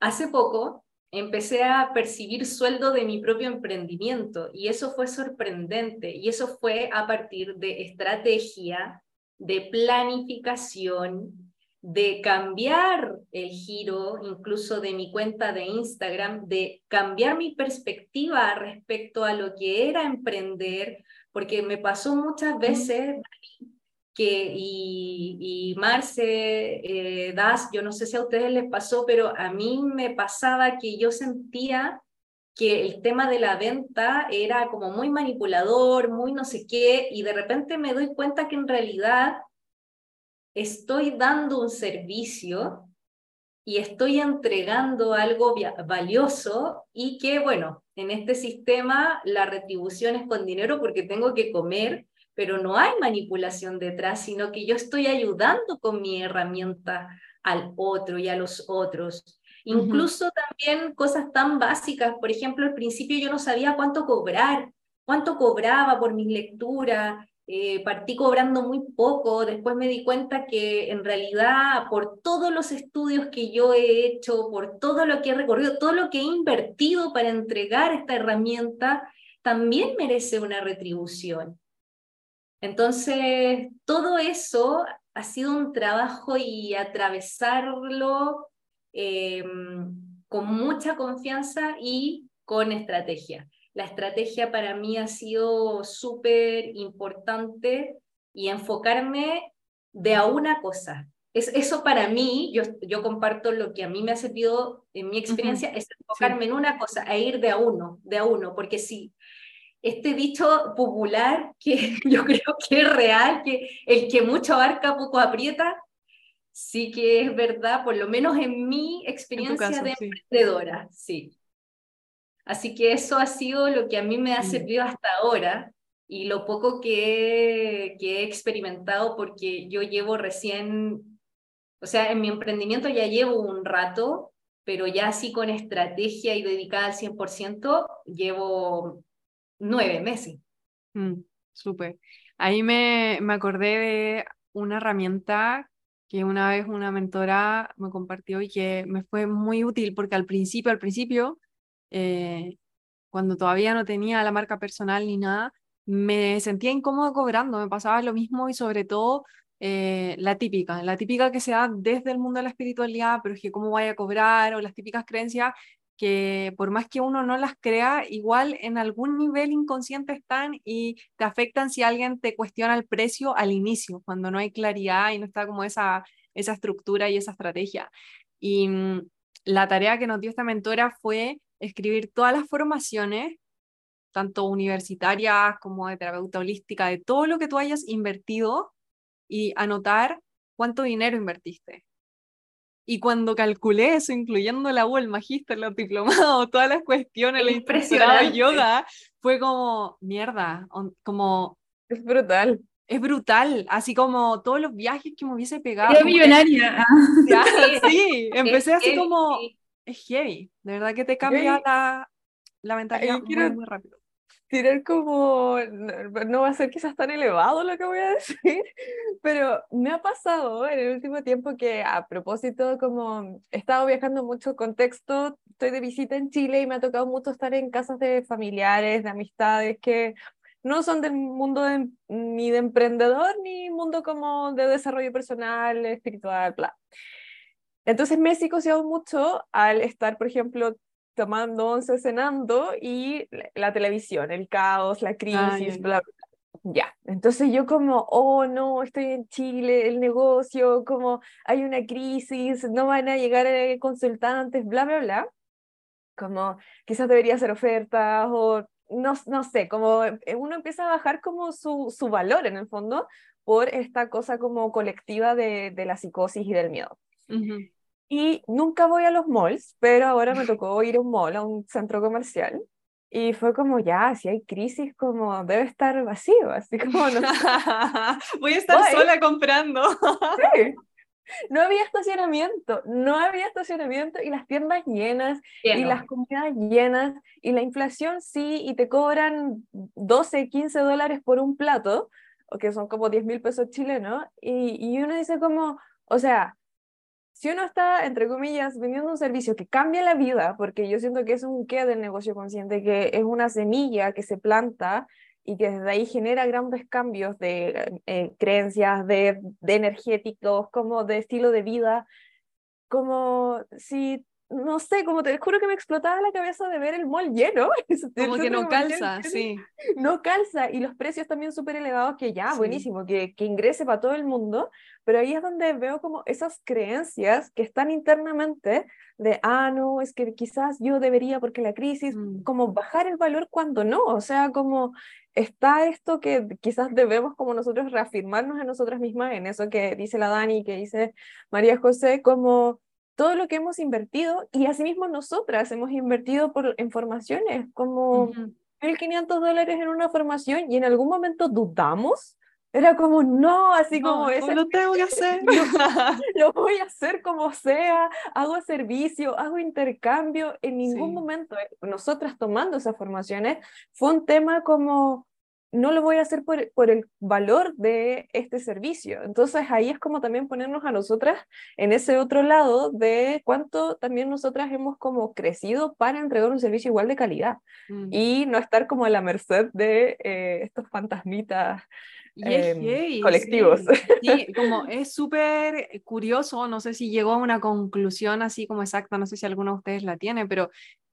Hace poco empecé a percibir sueldo de mi propio emprendimiento y eso fue sorprendente y eso fue a partir de estrategia, de planificación, de cambiar el giro incluso de mi cuenta de Instagram, de cambiar mi perspectiva respecto a lo que era emprender, porque me pasó muchas veces, que, y, Marce, eh, Das, yo no sé si a ustedes les pasó, pero a mí me pasaba que yo sentía que el tema de la venta era como muy manipulador, muy no sé qué, y de repente me doy cuenta que en realidad estoy dando un servicio y estoy entregando algo valioso y que, bueno, en este sistema la retribución es con dinero porque tengo que comer pero no hay manipulación detrás, sino que yo estoy ayudando con mi herramienta al otro y a los otros. Incluso también cosas tan básicas, por ejemplo, al principio yo no sabía cuánto cobrar, cuánto cobraba por mis lecturas, eh, partí cobrando muy poco, después me di cuenta que en realidad por todos los estudios que yo he hecho, por todo lo que he recorrido, todo lo que he invertido para entregar esta herramienta, también merece una retribución. Entonces, todo eso ha sido un trabajo y atravesarlo, em, con mucha confianza y con estrategia. La estrategia para mí ha sido súper importante y enfocarme de a una cosa. Es, eso para mí, yo, yo comparto lo que a mí me ha servido en mi experiencia, es enfocarme en una cosa, a ir de a uno, de a uno, porque si este dicho popular que yo creo que es real, que el que mucho abarca poco aprieta, sí que es verdad, por lo menos en mi experiencia de emprendedora, sí. Así que eso ha sido lo que a mí me ha servido hasta ahora y lo poco que, que he experimentado porque yo llevo recién, o sea, en mi emprendimiento ya llevo un rato, pero ya así con estrategia y dedicada al 100%, llevo nueve meses. Mm, Súper. Ahí me, me acordé de una herramienta que una vez una mentora me compartió y que me fue muy útil porque al principio, al principio, eh, cuando todavía no tenía la marca personal ni nada, me sentía incómoda cobrando, me pasaba lo mismo y sobre todo eh, la típica, la típica que se da desde el mundo de la espiritualidad, pero es que cómo vaya a cobrar o las típicas creencias que por más que uno no las crea, igual en algún nivel inconsciente están y te afectan si alguien te cuestiona el precio al inicio, cuando no hay claridad y no está como esa, esa estructura y esa estrategia. Y mm, la tarea que nos dio esta mentora fue escribir todas las formaciones, tanto universitarias como de terapeuta holística, de todo lo que tú hayas invertido y anotar cuánto dinero invertiste. Y cuando calculé eso, incluyendo la U, el magíster, los diplomados, todas las cuestiones, la impresionante de yoga, fue como, mierda, como... Es brutal. Es brutal, así como todos los viajes que me hubiese pegado. Era millonaria. sí, empecé así como, es heavy, de verdad que te cambia la, la mentalidad muy, muy rápido tirar como, no, va a ser quizás tan elevado lo que voy a decir, pero me ha pasado en el último tiempo que a propósito como he estado viajando mucho contexto, estoy de visita en Chile y me ha tocado mucho estar en casas de familiares, de amistades que no son del mundo ni de emprendedor ni mundo como de desarrollo personal, espiritual, bla. Entonces me he psicoseado mucho al estar, por ejemplo, tomando once, cenando y la, televisión, el caos, la crisis, bla, bla. Ya, entonces yo como, oh no, estoy en Chile, el negocio, como hay una crisis, no van a llegar eh, consultantes, bla, bla, bla. Como quizás debería hacer ofertas o no, no sé, como eh, uno empieza a bajar como su, su valor en el fondo por esta cosa como colectiva de, de la psicosis y del miedo. Y nunca voy a los malls, pero ahora me tocó ir a un mall, a un centro comercial. Y fue como, ya, si hay crisis, como debe estar vacío, así como no. Voy a estar sola comprando. sí. No había estacionamiento, no había estacionamiento y las tiendas llenas y las comunidades llenas y la inflación sí, y te cobran 12, 15 dólares por un plato, o que son como 10 mil pesos chilenos, y, y uno dice como, o sea, si uno está, entre comillas, vendiendo un servicio que cambia la vida, porque yo siento que es un qué del negocio consciente, que es una semilla que se planta y que desde ahí genera grandes cambios de eh, creencias, de, de energéticos, como de estilo de vida, como si no sé, como te juro que me explotaba la cabeza de ver el mall lleno. Como que no calza, sí. No calza, y los precios también súper elevados, que ya, buenísimo, que, que ingrese para todo el mundo, pero ahí es donde veo como esas creencias que están internamente de, ah, no, es que quizás yo debería porque la crisis, mm. como bajar el valor cuando no, o sea, como está esto que quizás debemos como nosotros reafirmarnos en nosotras mismas, en eso que dice la Dani, que dice María José, como todo lo que hemos invertido y asimismo nosotras hemos invertido por, en formaciones, como 1.500 dólares en una formación y en algún momento dudamos. Era como, no, así como eso. Lo tengo que hacer. lo voy a hacer como sea, hago servicio, hago intercambio. En ningún momento, eh, nosotras tomando esas formaciones, fue un tema como, no lo voy a hacer por, por, el valor de este servicio. Entonces ahí es como también ponernos a nosotras en ese otro lado de cuánto también nosotras hemos como crecido para entregar un servicio igual de calidad mm. y no estar como a la merced de eh, estos fantasmitas. Em, colectivos. Sí, como es súper curioso, no sé si llegó a una conclusión así como exacta, no sé si alguno de ustedes la tiene, pero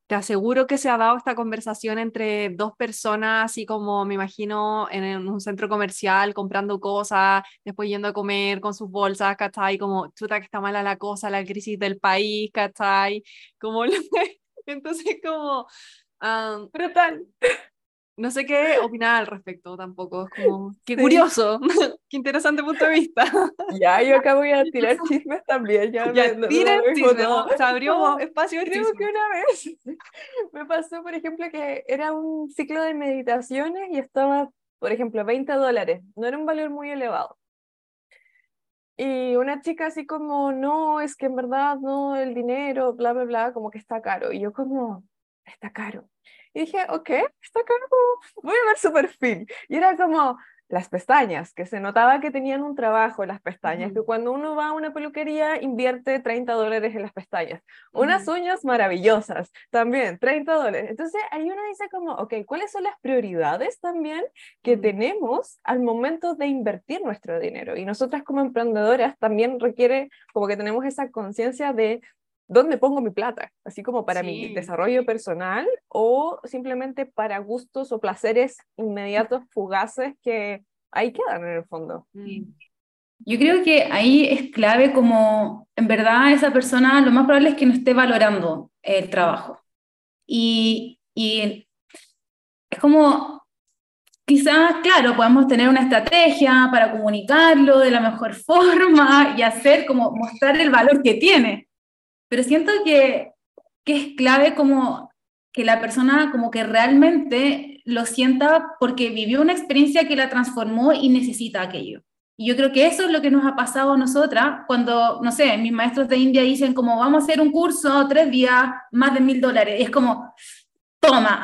te aseguro que se ha dado esta conversación entre dos personas, así como me imagino en un centro comercial comprando cosas, después yendo a comer con sus bolsas, ¿cachai? Como, chuta, que está mala la cosa, la crisis del país, ¿cachai? Como, entonces, como... Brutal no sé qué opinar al respecto tampoco. Es como, qué curioso, qué interesante punto de vista. Ya, yo acá voy a tirar chismes también. Ya, ya me, chismes, se abrió espacio Creo que una vez me pasó, por ejemplo, que era un ciclo de meditaciones y estaba, por ejemplo, 20 dólares. No era un valor muy elevado. Y una chica así como, no, es que en verdad no, el dinero, bla, bla, bla, como que está caro. Y yo como, está caro y dije, ok, está caro, voy a ver su perfil. Y era como las pestañas, que se notaba que tenían un trabajo las pestañas, que cuando uno va a una peluquería invierte 30 dólares en las pestañas. Unas uñas maravillosas, también 30 dólares. Entonces ahí uno dice como, ok, ¿cuáles son las prioridades también que tenemos al momento de invertir nuestro dinero? Y nosotras como emprendedoras también requiere como que tenemos esa conciencia de ¿dónde pongo mi plata? Así como para mi desarrollo personal o simplemente para gustos o placeres inmediatos, fugaces que ahí quedan en el fondo. Yo creo que ahí es clave como, en verdad, esa persona lo más probable es que no esté valorando el trabajo. Y, y es como, quizás, claro, podemos tener una estrategia para comunicarlo de la mejor forma y hacer como mostrar el valor que tiene pero siento que, que es clave como que la persona como que realmente lo sienta porque vivió una experiencia que la transformó y necesita aquello. Y yo creo que eso es lo que nos ha pasado a nosotras cuando, no sé, mis maestros de India dicen como vamos a hacer un curso, tres días, más de mil dólares. es como, toma,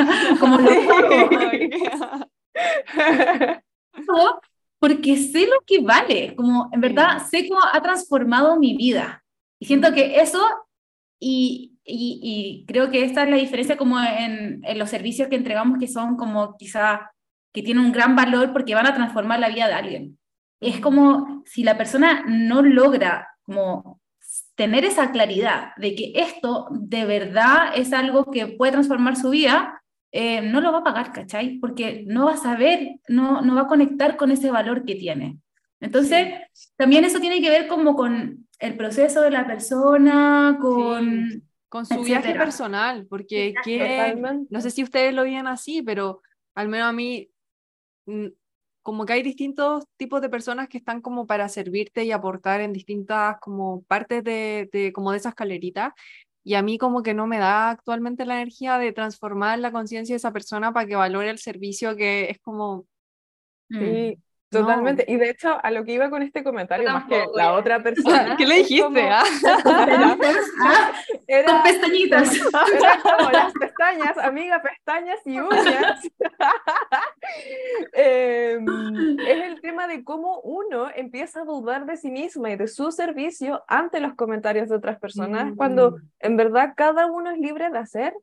como lo porque sé lo que vale, como en verdad sé cómo ha transformado mi vida. Y siento que eso, y, y, creo que esta es la diferencia como en, en, los servicios que entregamos que son como quizá que tienen un gran valor porque van a transformar la vida de alguien. Es como si la persona no logra como tener esa claridad de que esto de verdad es algo que puede transformar su vida, eh, no lo va a pagar, ¿cachai? Porque no va a saber, no, no va a conectar con ese valor que tiene. Entonces, también eso tiene que ver como con el proceso de la persona, con... Con su viaje personal, porque no sé si ustedes lo ven así, pero al menos a mí, mm, como que hay distintos tipos de personas que están como para servirte y aportar en distintas como partes de, de como de esa escalerita, y a mí como que no me da actualmente la energía de transformar la conciencia de esa persona para que valore el servicio que es como... Sí, Totalmente. Y de hecho, a lo que iba con este comentario, más que la otra persona. ¿Qué le dijiste? ¿ah? Con pestañitas. Era como las pestañas, amiga, pestañas y uñas. Em, es el tema de cómo uno empieza a dudar de sí misma y de su servicio ante los comentarios de otras personas, cuando mm. en verdad cada uno es libre de hacer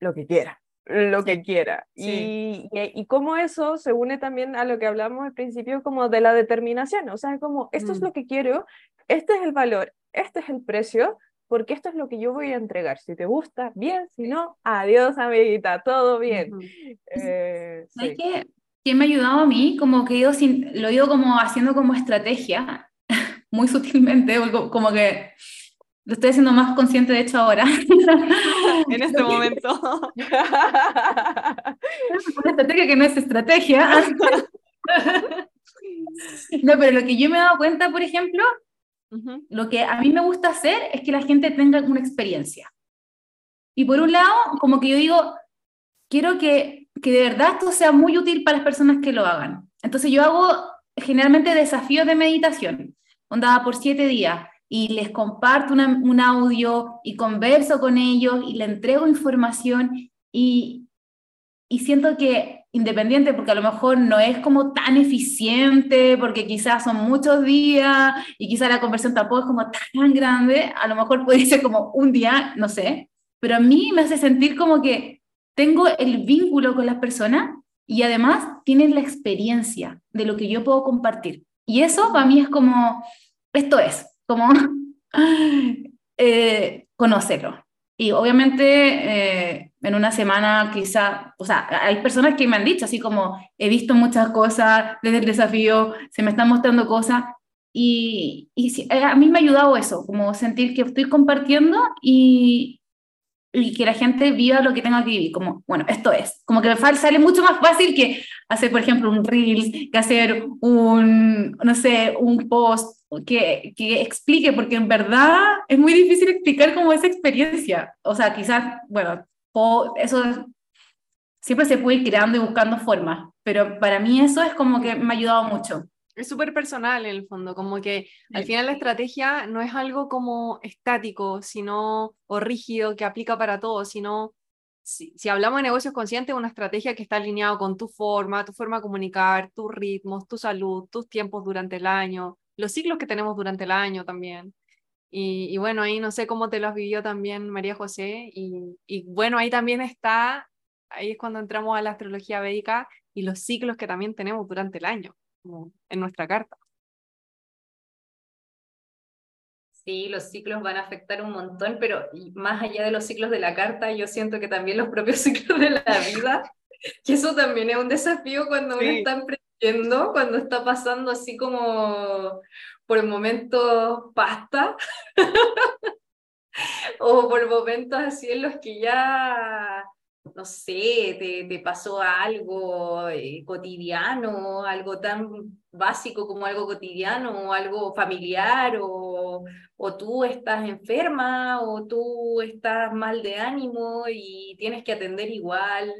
lo que quiera lo que quiera. Y, y, cómo eso se une también a lo que hablamos al principio, como de la determinación. O sea, como esto es mm. lo que quiero, este es el valor, este es el precio, porque esto es lo que yo voy a entregar. Si te gusta, bien, si no, adiós, amiguita, todo bien. Eh, ¿Sabes qué? ¿Quién me ha ayudado a mí? Como que yo sin, lo he ido como haciendo como estrategia, muy sutilmente, como que lo estoy haciendo más consciente, de hecho, ahora. en este momento. Una estrategia que no es estrategia. no, pero lo que yo me he dado cuenta, por ejemplo, lo que a mí me gusta hacer es que la gente tenga una experiencia. Y por un lado, como que yo digo, quiero que, que de verdad esto sea muy útil para las personas que lo hagan. Entonces yo hago generalmente desafíos de meditación, onda por siete días y les comparto un audio y converso con ellos y le entrego información y, y siento que independiente, porque a lo mejor no es como tan eficiente, porque quizás son muchos días y quizás la conversión tampoco es como tan grande, a lo mejor puede ser como un día, no sé, pero a mí me hace sentir como que tengo el vínculo con las personas y además tienen la experiencia de lo que yo puedo compartir. Y eso para mí es como, esto es, como eh, conocerlo. Y obviamente eh, en una semana quizá, o sea, hay personas que me han dicho así como, he visto muchas cosas desde el desafío, se me están mostrando cosas. Y, y eh, a mí me ha ayudado eso, como sentir que estoy compartiendo y, y que la gente viva lo que tenga que vivir, como, bueno, esto es, como que me sale mucho más fácil que hacer, por ejemplo, un Reels, que hacer un, no sé, un post que, que explique, porque en verdad es muy difícil explicar como esa experiencia. O sea, quizás, bueno, eso siempre se puede ir creando y buscando formas, pero para mí eso es como que me ha ayudado mucho. Es súper personal en el fondo, como que al final la estrategia no es algo como estático, sino o rígido que aplica para todos, sino si, si hablamos de negocios conscientes, una estrategia que está alineada con tu forma, tu forma de comunicar, tus ritmos, tu salud, tus tiempos durante el año, los ciclos que tenemos durante el año también. Y, y bueno, ahí no sé cómo te lo has vivido también María José. Y, y bueno, ahí también está, ahí es cuando entramos a la astrología védica y los ciclos que también tenemos durante el año en nuestra carta. Sí, los ciclos van a afectar un montón, pero más allá de los ciclos de la carta, yo siento que también los propios ciclos de la vida, que eso también es un desafío cuando uno está emprendiendo, cuando está pasando así como por momentos pasta, o por momentos así en los que ya no sé, te, pasó algo eh, cotidiano, algo tan básico como algo cotidiano, o algo familiar, o, o tú estás enferma, o tú estás mal de ánimo y tienes que atender igual.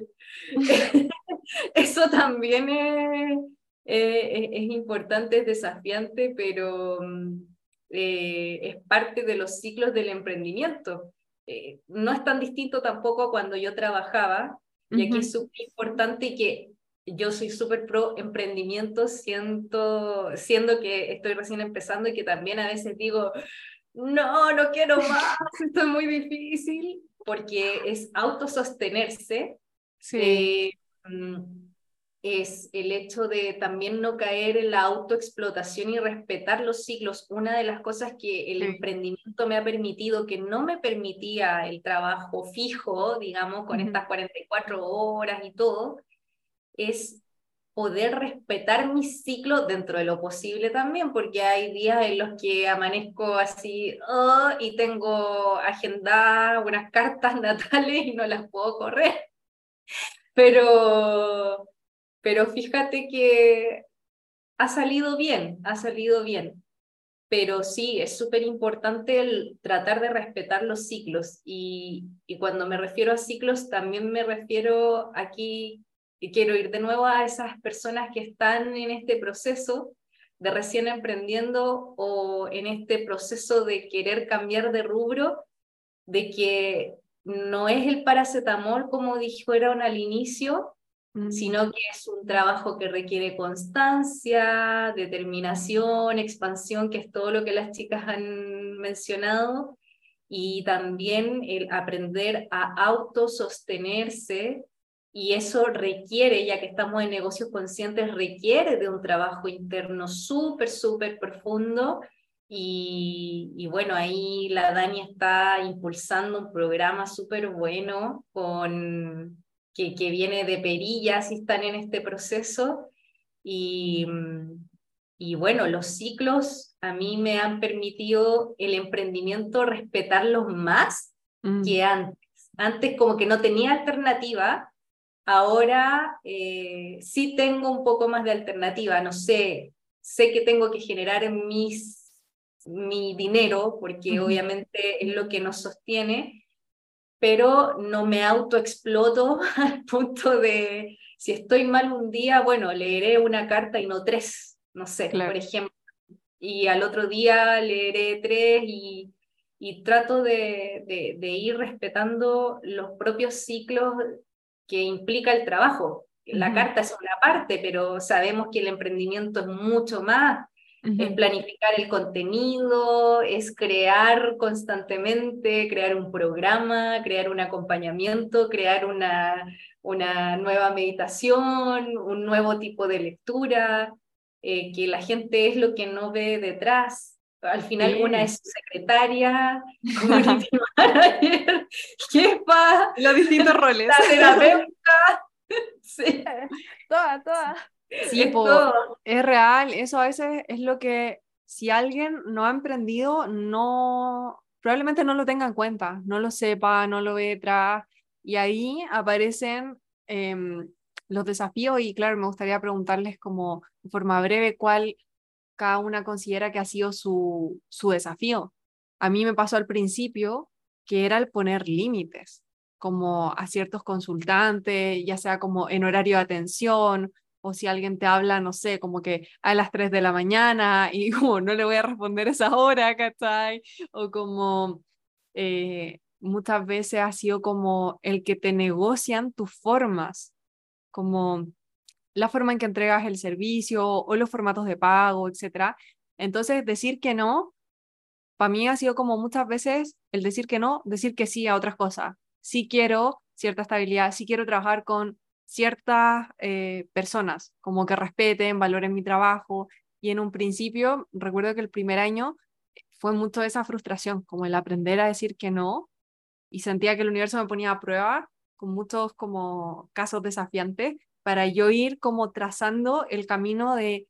Eso también es, eh, es, importante, es desafiante, pero mm, eh, es parte de los ciclos del emprendimiento. Eh, no es tan distinto tampoco cuando yo trabajaba, y aquí es súper importante que yo soy súper pro emprendimiento, siento, siendo que estoy recién empezando y que también a veces digo, no, no quiero más, esto es muy difícil, porque es autosostenerse. Sí. Eh, es el hecho de también no caer en la autoexplotación y respetar los ciclos. Una de las cosas que el emprendimiento me ha permitido, que no me permitía el trabajo fijo, digamos, con estas 44 horas y todo, es poder respetar mi ciclo dentro de lo posible también, porque hay días en los que amanezco así oh, y tengo agendadas unas cartas natales y no las puedo correr. Pero pero fíjate que ha salido bien, ha salido bien. Pero sí, es súper importante el tratar de respetar los ciclos. Y, y cuando me refiero a ciclos, también me refiero aquí, y quiero ir de nuevo a esas personas que están en este proceso de recién emprendiendo o en este proceso de querer cambiar de rubro, de que no es el paracetamol como dijeron al inicio, sino que es un trabajo que requiere constancia, determinación, expansión, que es todo lo que las chicas han mencionado, y también el aprender a autosostenerse, y eso requiere, ya que estamos en negocios conscientes, requiere de un trabajo interno súper, súper profundo. Y, y, bueno, ahí la Dani está impulsando un programa súper bueno con que, que viene de perillas y están en este proceso. Y, y bueno, los ciclos a mí me han permitido el emprendimiento respetarlos más mm. que antes. Antes como que no tenía alternativa, ahora eh, sí tengo un poco más de alternativa, no sé, sé que tengo que generar mis, mi dinero, porque obviamente es lo que nos sostiene, pero no me autoexploto al punto de, si estoy mal un día, bueno, leeré una carta y no tres, no sé, por ejemplo. Y al otro día leeré tres y, y trato de, de, ir respetando los propios ciclos que implica el trabajo. la carta es una parte, pero sabemos que el emprendimiento es mucho más. Es planificar el contenido, es crear constantemente, crear un programa, crear un acompañamiento, crear una, una nueva meditación, un nuevo tipo de lectura, eh, que la gente es lo que no ve detrás. Al final Sí. una es secretaria, community manager, jefa, Los distintos roles. la terapeuta. Sí, Toda, toda. Sí, es po, todo. es real, eso a veces es lo que si alguien no ha emprendido, no, probablemente no lo tenga en cuenta, no lo sepa, no lo ve detrás, y ahí aparecen em, los desafíos y claro, me gustaría preguntarles como de forma breve cuál cada una considera que ha sido su, su desafío. A mí me pasó al principio que era el poner límites, como a ciertos consultantes, ya sea como en horario de atención o si alguien te habla, no sé, como que a las 3 de la mañana y no le voy a responder esa hora, ¿cachai? O como eh, muchas veces ha sido como el que te negocian tus formas, como la forma en que entregas el servicio o los formatos de pago, etcétera. Entonces, decir que no, para mí ha sido como muchas veces el decir que no, decir que sí a otras cosas. Sí quiero cierta estabilidad, sí quiero trabajar con ciertas eh, personas, como que respeten, valoren mi trabajo. Y en un principio, recuerdo que el primer año fue mucho esa frustración, como el aprender a decir que no, y sentía que el universo me ponía a prueba con muchos como casos desafiantes para yo ir como trazando el camino de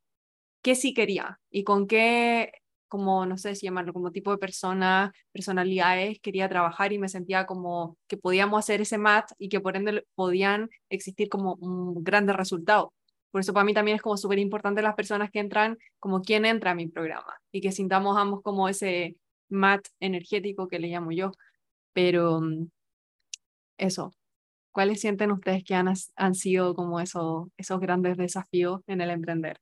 qué sí quería y con qué, como no sé si llamarlo, como tipo de persona, personalidades quería trabajar y me sentía como que podíamos hacer ese match y que por ende podían existir como un grandes resultados. Por eso para mí también es como súper importante las personas que entran, como quién entra a mi programa y que sintamos ambos como ese match energético que le llamo yo. Pero mm, eso, ¿cuáles sienten ustedes que han, han sido como esos, esos grandes desafíos en el emprender?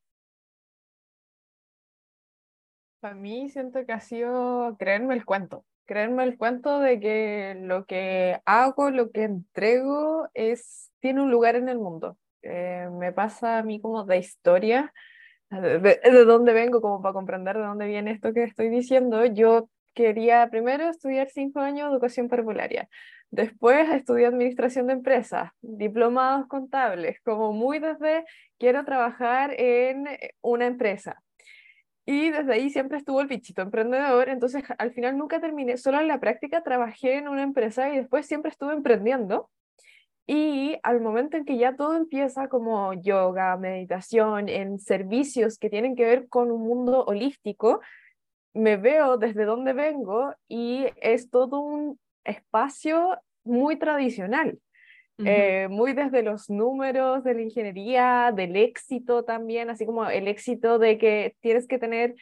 Para mí siento que ha sido creerme el cuento, creerme el cuento de que lo que hago, lo que entrego es, tiene un lugar en el mundo. Eh, me pasa a mí como de historia, de, de, de dónde vengo, como para comprender de dónde viene esto que estoy diciendo. Yo quería primero estudiar cinco años de educación parvularia, después estudié administración de empresas, diplomados contables, como muy desde quiero trabajar en una empresa. Y desde ahí siempre estuvo el bichito emprendedor, entonces al final nunca terminé, solo en la práctica trabajé en una empresa y después siempre estuve emprendiendo. Y al momento en que ya todo empieza como yoga, meditación, en servicios que tienen que ver con un mundo holístico, me veo desde donde vengo y es todo un espacio muy tradicional. Eh, muy desde los números de la ingeniería, del éxito también, así como el éxito de que tienes que tener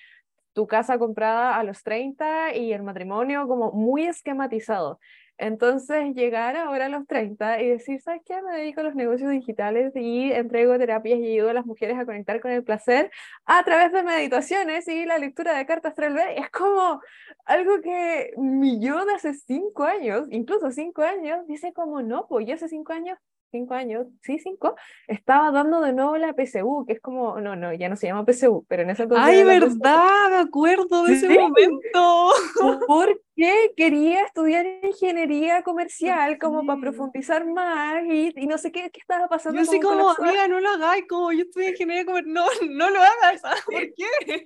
tu casa comprada a los 30 y el matrimonio como muy esquematizado. Entonces, llegar ahora a los 30 y decir, ¿sabes qué? Me dedico a los negocios digitales y entrego terapias y ayudo a las mujeres a conectar con el placer a través de meditaciones y la lectura de cartas 3B. Es como algo que mi yo hace 5 años, incluso 5 años, dice como, no, pues yo hace 5 años, 5 años, sí, 5, estaba dando de nuevo la PSU, que es como, no, no, ya no se llama PSU, pero en ese entonces Ay, verdad, me acuerdo de ese Sí. momento. porque quería estudiar ingeniería comercial como para Sí. profundizar más y, y no sé qué, qué estaba pasando. Yo así como como, amiga, no lo hagáis, como yo estoy en ingeniería comer- no, no lo hagas, ¿ah? ¿por qué?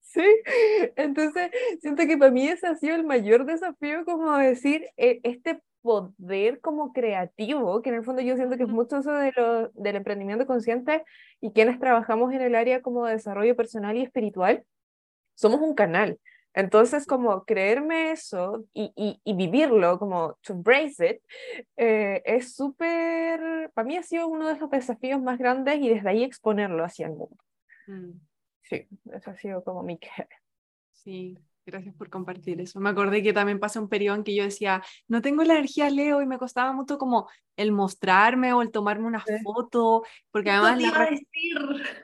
Sí, entonces siento que para mí ese ha sido el mayor desafío, como decir, e- este poder como creativo, que en el fondo yo siento que es mucho eso de lo, del emprendimiento consciente y quienes trabajamos en el área como de desarrollo personal y espiritual, somos un canal. Entonces, como creerme eso y, y, y vivirlo, como to embrace it, eh, es súper, para mí ha sido uno de los desafíos más grandes y desde ahí exponerlo hacia el mundo. Mm, Sí, eso ha sido como mi queja. Sí, gracias por compartir eso. Me acordé que también pasé un periodo en que yo decía, no tengo la energía Leo y me costaba mucho como el mostrarme o el tomarme una Sí. foto, porque además la red, decir.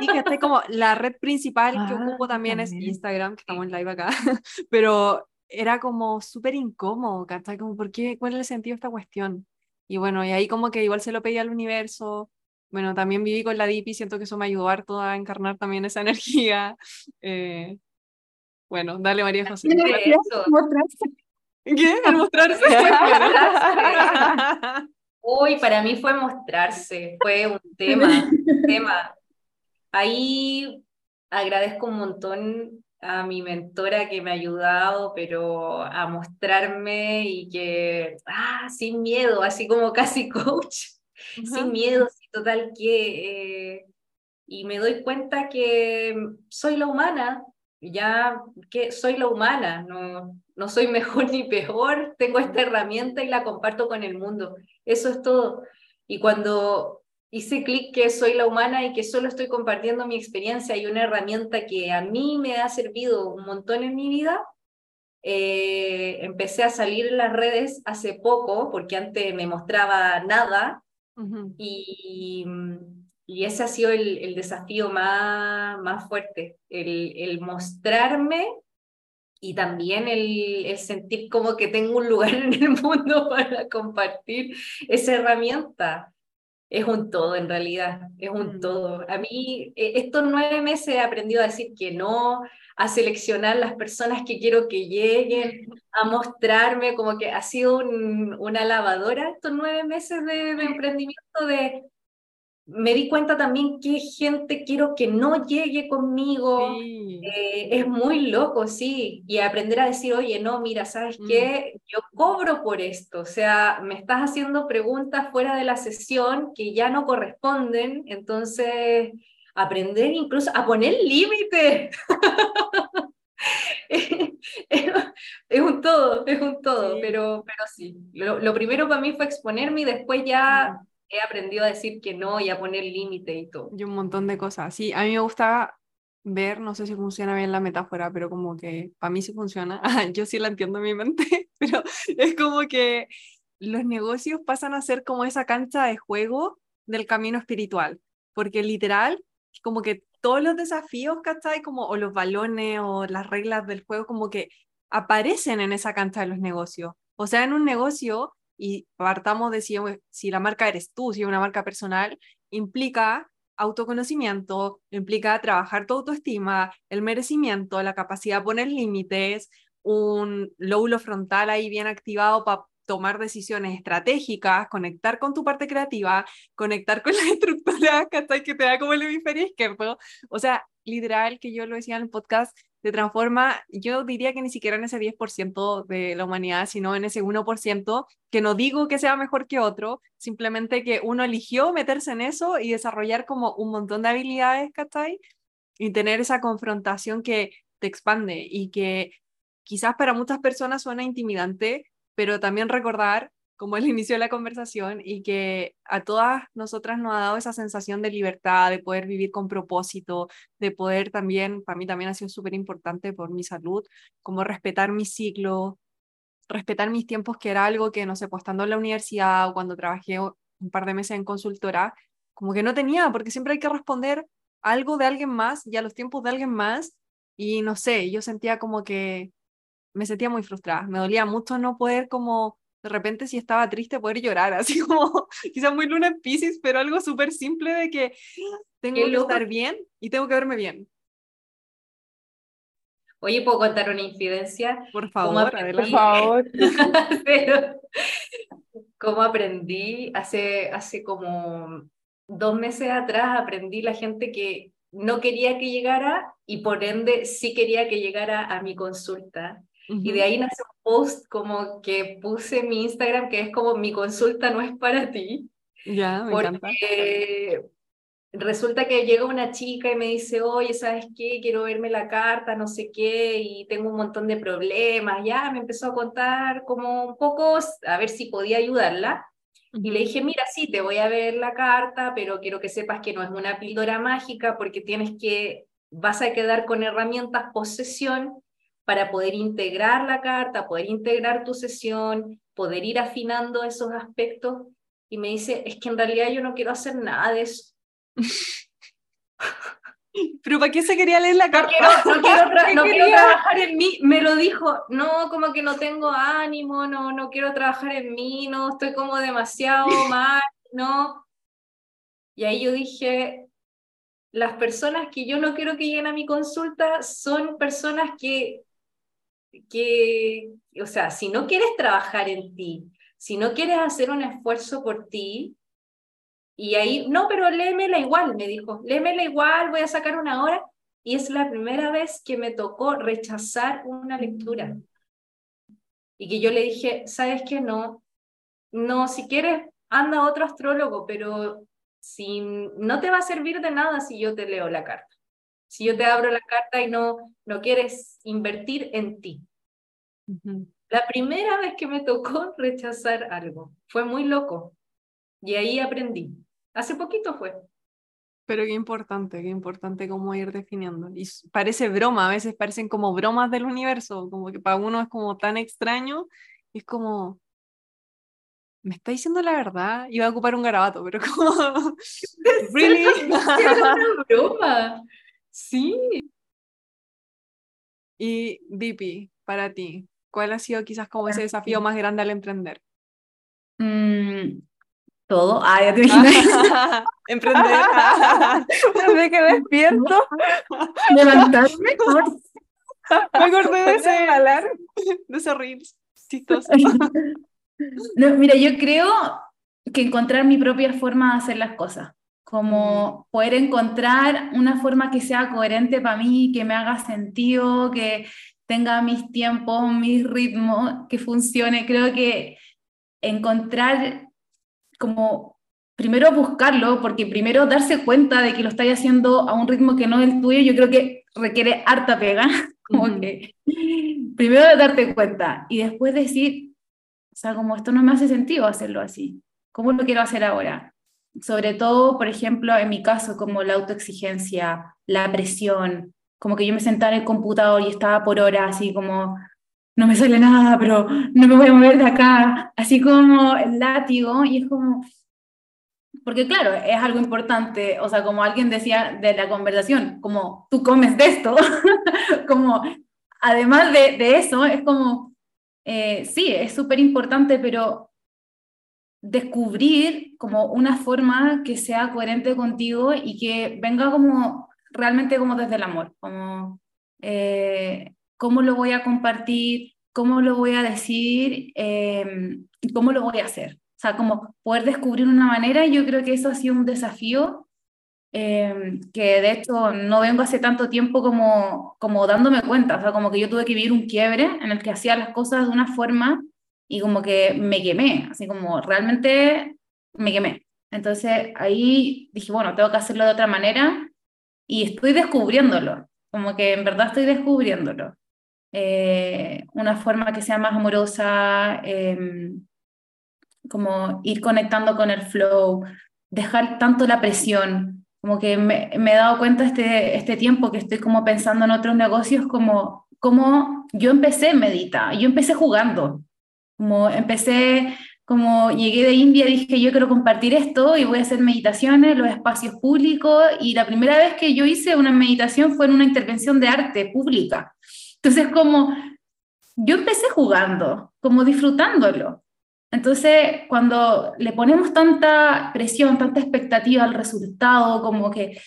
sí, que está como la red principal que Ah, ocupo también es también. Instagram, que estamos en live acá, pero era como súper incómodo, ¿cachai? Como, ¿por qué? ¿Cuál es el sentido de esta cuestión? Y bueno, y ahí como que igual se lo pedí al universo bueno, también viví con la DIP y siento que eso me ayudó harto a encarnar también esa energía. Eh, bueno, dale María José. ¿Qué? ¿El mostrarse? Uy, para mí fue mostrarse, fue un tema, un tema. Ahí agradezco un montón a mi mentora que me ha ayudado, pero a mostrarme y que, ah, sin miedo, así como casi coach, sin miedo, sin total que, eh, y me doy cuenta que soy la humana, ya que soy la humana, no, no soy mejor ni peor, tengo esta herramienta y la comparto con el mundo, eso es todo. Y cuando hice clic que soy la humana y que solo estoy compartiendo mi experiencia y una herramienta que a mí me ha servido un montón en mi vida, eh, empecé a salir en las redes hace poco, porque antes me mostraba nada, y, y, ese ha sido el, el desafío más, más fuerte, el, el mostrarme y también el, el, sentir como que tengo un lugar en el mundo para compartir esa herramienta es un todo en realidad, es un mm. todo. A mí eh, estos nueve meses he aprendido a decir que no, a seleccionar las personas que quiero que lleguen, a mostrarme, como que ha sido una lavadora estos nueve meses de emprendimiento de me di cuenta también qué gente quiero que no llegue conmigo. Eh, es muy loco, sí. Y aprender a decir, oye, no, mira, ¿sabes mm. qué? Yo cobro por esto. O sea, me estás haciendo preguntas fuera de la sesión que ya no corresponden. Entonces, aprender incluso a poner límite. es un todo, es un todo, Pero, pero sí. Lo, lo, primero para mí fue exponerme y después ya he aprendido a decir que no y a poner límite y todo. Y un montón de cosas. Sí, a mí me gusta ver, no sé si funciona bien la metáfora, pero como que para mí sí funciona. Yo sí la entiendo en mi mente, pero es como que los negocios pasan a ser como esa cancha de juego del camino espiritual, porque literal, como que todos los desafíos, ¿cachai? Como, o los balones o las reglas del juego, como que aparecen en esa cancha de los negocios. O sea, en un negocio y partamos de si, la marca eres tú, si es una marca personal, implica autoconocimiento, implica trabajar tu autoestima, el merecimiento, la capacidad de poner límites, un lóbulo frontal ahí bien activado para tomar decisiones estratégicas, conectar con tu parte creativa, conectar con la estructura que te da como el hemisferio izquierdo. O sea, literal, que yo lo decía en el podcast, se transforma, yo diría que ni siquiera en ese 10% de la humanidad, sino en ese 1%, que no digo que sea mejor que otro, simplemente que uno eligió meterse en eso y desarrollar como un montón de habilidades, ¿cachai? Y tener esa confrontación que te expande y que quizás para muchas personas suena intimidante, pero también recordar como el inicio de la conversación y que a todas nosotras nos ha dado esa sensación de libertad, de poder vivir con propósito, de poder también, para mí también ha sido súper importante por mi salud, como respetar mi ciclo, respetar mis tiempos, que era algo que, no sé, pues estando en la universidad o cuando trabajé un par de meses en consultora, como que no tenía, porque siempre hay que responder algo de alguien más y a los tiempos de alguien más, y no sé, yo sentía como que me sentía muy frustrada, me dolía mucho no poder como de repente si estaba triste poder llorar, así como quizás muy luna en Pisces, pero algo súper simple de que tengo que estar bien y tengo que verme bien. Oye, ¿puedo contar una infidencia? Por favor, por favor. pero, ¿Cómo aprendí? Hace, hace como dos meses atrás aprendí la gente que no quería que llegara y por ende sí quería que llegara a mi consulta. Y de ahí nace un post como que puse en mi Instagram que es como mi consulta no es para ti. Ya, me porque resulta que llega una chica y me dice, oye, ¿sabes qué? Quiero verme la carta, no sé qué, y tengo un montón de problemas. Ya me empezó a contar como un poco, a ver si podía ayudarla. Y le dije, mira, sí, te voy a ver la carta, pero quiero que sepas que no es una píldora mágica porque tienes que, vas a quedar con herramientas posesión para poder integrar la carta, poder integrar tu sesión, poder ir afinando esos aspectos. Y me dice, es que en realidad yo no quiero hacer nada de eso. ¿Pero para qué se quería leer la carta? No quiero, no quiero, trabajar en mí. Me lo dijo, no, como que no tengo ánimo, no, no quiero trabajar en mí, no, estoy como demasiado mal, no. Y ahí yo dije, las personas que yo no quiero que lleguen a mi consulta son personas que, que, o sea, si no quieres trabajar en ti, si no quieres hacer un esfuerzo por ti, y ahí, no, pero léemela igual, me dijo, léemela igual, voy a sacar una hora. Y es la primera vez que me tocó rechazar una lectura. Y que yo le dije, ¿sabes qué? No, no, si quieres, anda a otro astrólogo, pero si no te va a servir de nada si yo te leo la carta. Si yo te abro la carta y no, no quieres invertir en ti. La primera vez que me tocó rechazar algo, fue muy loco. Y ahí aprendí. Hace poquito fue. Pero qué importante, qué importante cómo ir definiendo. Y parece broma, a veces parecen como bromas del universo, como que para uno es como tan extraño, y es como, me está diciendo la verdad, iba a ocupar un garabato, pero como, ¿really? una broma. Sí. Y Vipi, para ti, ¿cuál ha sido quizás como ese desafío más grande al emprender? Mm, todo. Ah, ya te. Emprender. Desde que despierto. Levantarme. Me acordé de ese, de ese reels. Chistoso. No, mira, yo creo que encontrar mi propia forma de hacer las cosas, como poder encontrar una forma que sea coherente para mí, que me haga sentido, que tenga mis tiempos, mis ritmos, que funcione. Creo que encontrar como primero buscarlo, porque primero darse cuenta de que lo estáis haciendo a un ritmo que no es el tuyo, yo creo que requiere harta pega, como que primero darte cuenta y después decir, o sea, como esto no me hace sentido hacerlo así, ¿cómo lo quiero hacer ahora? Sobre todo, por ejemplo, en mi caso, como la autoexigencia, la presión, como que yo me sentaba en el computador y estaba por horas así como no me sale nada, pero no me voy a mover de acá, así como el látigo, y es como, porque claro, es algo importante, o sea, como alguien decía de la conversación, como tú comes de esto, como además de, eso, es como, eh, sí, es súper importante, pero descubrir como una forma que sea coherente contigo y que venga como realmente como desde el amor, como... Eh, cómo lo voy a compartir, cómo lo voy a decir y cómo lo voy a hacer. O sea, como poder descubrir una manera, y yo creo que eso ha sido un desafío em, que de hecho no vengo hace tanto tiempo como, como dándome cuenta, o sea, como que yo tuve que vivir un quiebre en el que hacía las cosas de una forma y como que me quemé, así como realmente me quemé. Entonces ahí dije, bueno, tengo que hacerlo de otra manera y estoy descubriéndolo, como que en verdad estoy descubriéndolo. Eh, una forma que sea más amorosa, em, como ir conectando con el flow, dejar tanto la presión, como que me, he dado cuenta este, este tiempo que estoy como pensando en otros negocios, como, como yo empecé meditar, yo empecé jugando, como empecé, como llegué de India, dije yo quiero compartir esto y voy a hacer meditaciones los espacios públicos y la primera vez que yo hice una meditación fue en una intervención de arte pública. Entonces, como yo empecé jugando, como disfrutándolo. Entonces, cuando le ponemos tanta presión, tanta expectativa al resultado, como que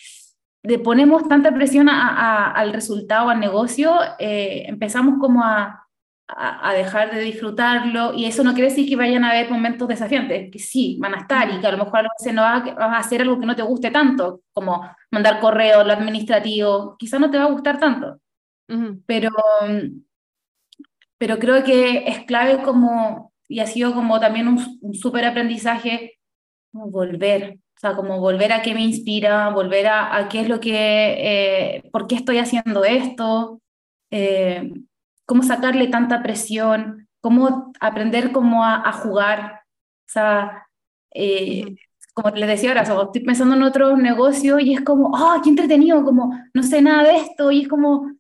le ponemos tanta presión al resultado, al negocio, eh, empezamos como a, a, dejar de disfrutarlo y eso no quiere decir que vayan a haber momentos desafiantes, que sí, van a estar y que a lo mejor a veces no vas a hacer algo que no te guste tanto, como mandar correo, lo administrativo, quizás no te va a gustar tanto. Pero, pero creo que es clave como, y ha sido como también un, súper aprendizaje, volver, o sea, como volver a qué me inspira, volver a, a qué es lo que, eh, por qué estoy haciendo esto, eh, cómo sacarle tanta presión, cómo aprender cómo a, jugar, o sea, eh, como les decía ahora, estoy pensando en otro negocio y es como, ¡ah, qué entretenido! Como, no sé nada de esto y es como,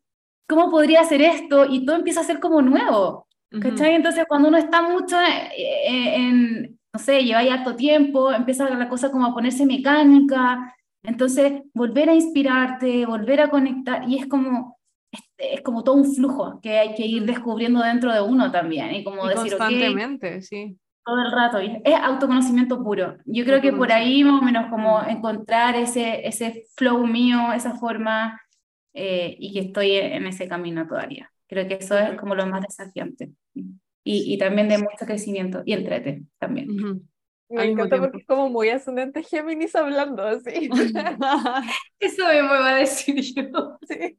¿cómo podría hacer esto? Y todo empieza a ser como nuevo. ¿Cachai? Entonces, cuando uno está mucho en, no sé, lleva ya harto tiempo, empieza la cosa como a ponerse mecánica, entonces volver a inspirarte, volver a conectar, y es como, es, como todo un flujo que hay que ir descubriendo dentro de uno también, y como decir, constantemente, sí. Todo el rato, es autoconocimiento puro. Yo creo que por ahí más o menos como Mm. encontrar ese, ese flow mío, esa forma, eh, y que estoy en ese camino todavía. Creo que eso es como lo más desafiante. Y, y también de mucho crecimiento, y entrete también. Ujú. Me Al mismo encanta tiempo. porque es como muy ascendente Géminis hablando así. Eso mismo iba a decir yo. Sí.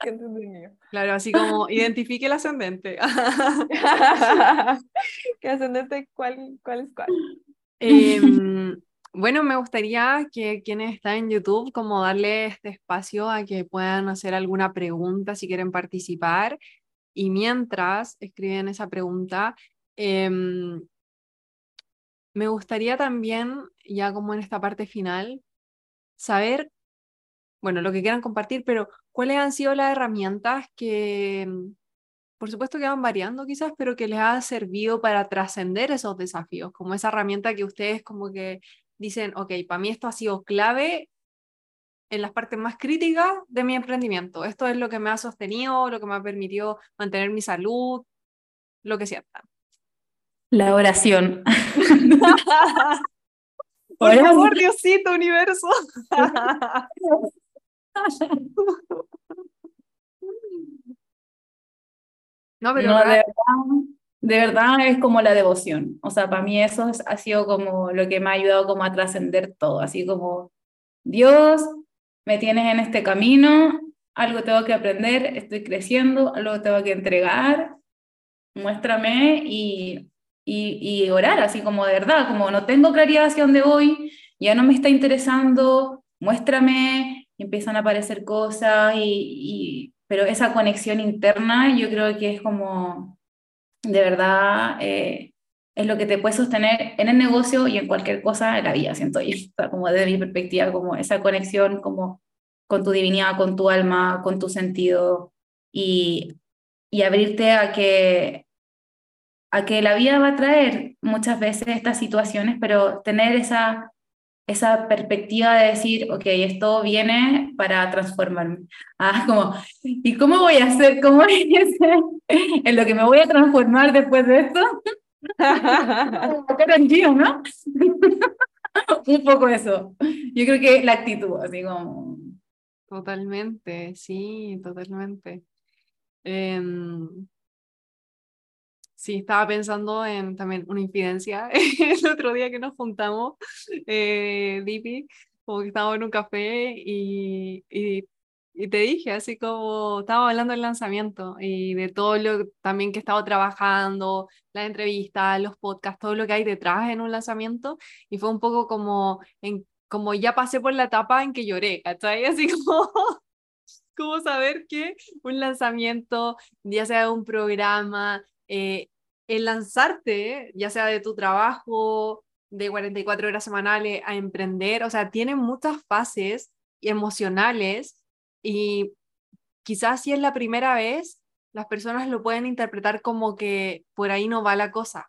Qué. Claro, así como identifique el ascendente. ¿Qué ascendente? ¿Cuál, cuál es cuál? Em, bueno, me gustaría que quienes están en YouTube, como darle este espacio a que puedan hacer alguna pregunta si quieren participar. Y mientras escriben esa pregunta, em, me gustaría también, ya como en esta parte final, saber, bueno, lo que quieran compartir, pero cuáles han sido las herramientas que, em, por supuesto que van variando quizás, pero que les ha servido para trascender esos desafíos, como esa herramienta que ustedes como que dicen, ok, para mí esto ha sido clave en las partes más críticas de mi emprendimiento. Esto es lo que me ha sostenido, lo que me ha permitido mantener mi salud, lo que sea. La oración. Por favor, Diosito, universo. No, pero No, de verdad, de verdad es como la devoción. O sea, para mí eso es- ha sido como lo que me ha ayudado como a trascender todo. Así como, Dios, me tienes en este camino, algo tengo que aprender, estoy creciendo, algo tengo que entregar, muéstrame y, y, y orar, así como de verdad, como no tengo claridad hacia dónde voy, ya no me está interesando, muéstrame, empiezan a aparecer cosas, y, pero esa conexión interna yo creo que es como, de verdad, eh, es lo que te puede sostener en el negocio y en cualquier cosa de la vida, siento yo, sea, como desde mi perspectiva, como esa conexión como con tu divinidad, con tu alma, con tu sentido, y, y abrirte a que, a que la vida va a traer muchas veces estas situaciones, pero tener esa, esa perspectiva de decir, ok, esto viene para transformarme. Ah, como, ¿y cómo voy a hacer? ¿Cómo voy a hacer en lo que me voy a transformar después de esto? Karol G, ¿no? Un poco eso. Yo creo que la actitud, así como... Totalmente, sí, totalmente. Em, sí, estaba pensando en también una infidencia el otro día que nos juntamos, eh, Dipi, como que estábamos en un café y, y, y te dije, así como estábamos hablando del lanzamiento y de todo lo también que he estado trabajando, las entrevistas, los podcasts, todo lo que hay detrás en un lanzamiento y fue un poco como en como ya pasé por la etapa en que lloré, ¿cachai? Así como, como saber que un lanzamiento, ya sea de un programa, eh, el lanzarte, ya sea de tu trabajo de 44 horas semanales a emprender, o sea, tiene muchas fases emocionales y quizás si es la primera vez, las personas lo pueden interpretar como que por ahí no va la cosa.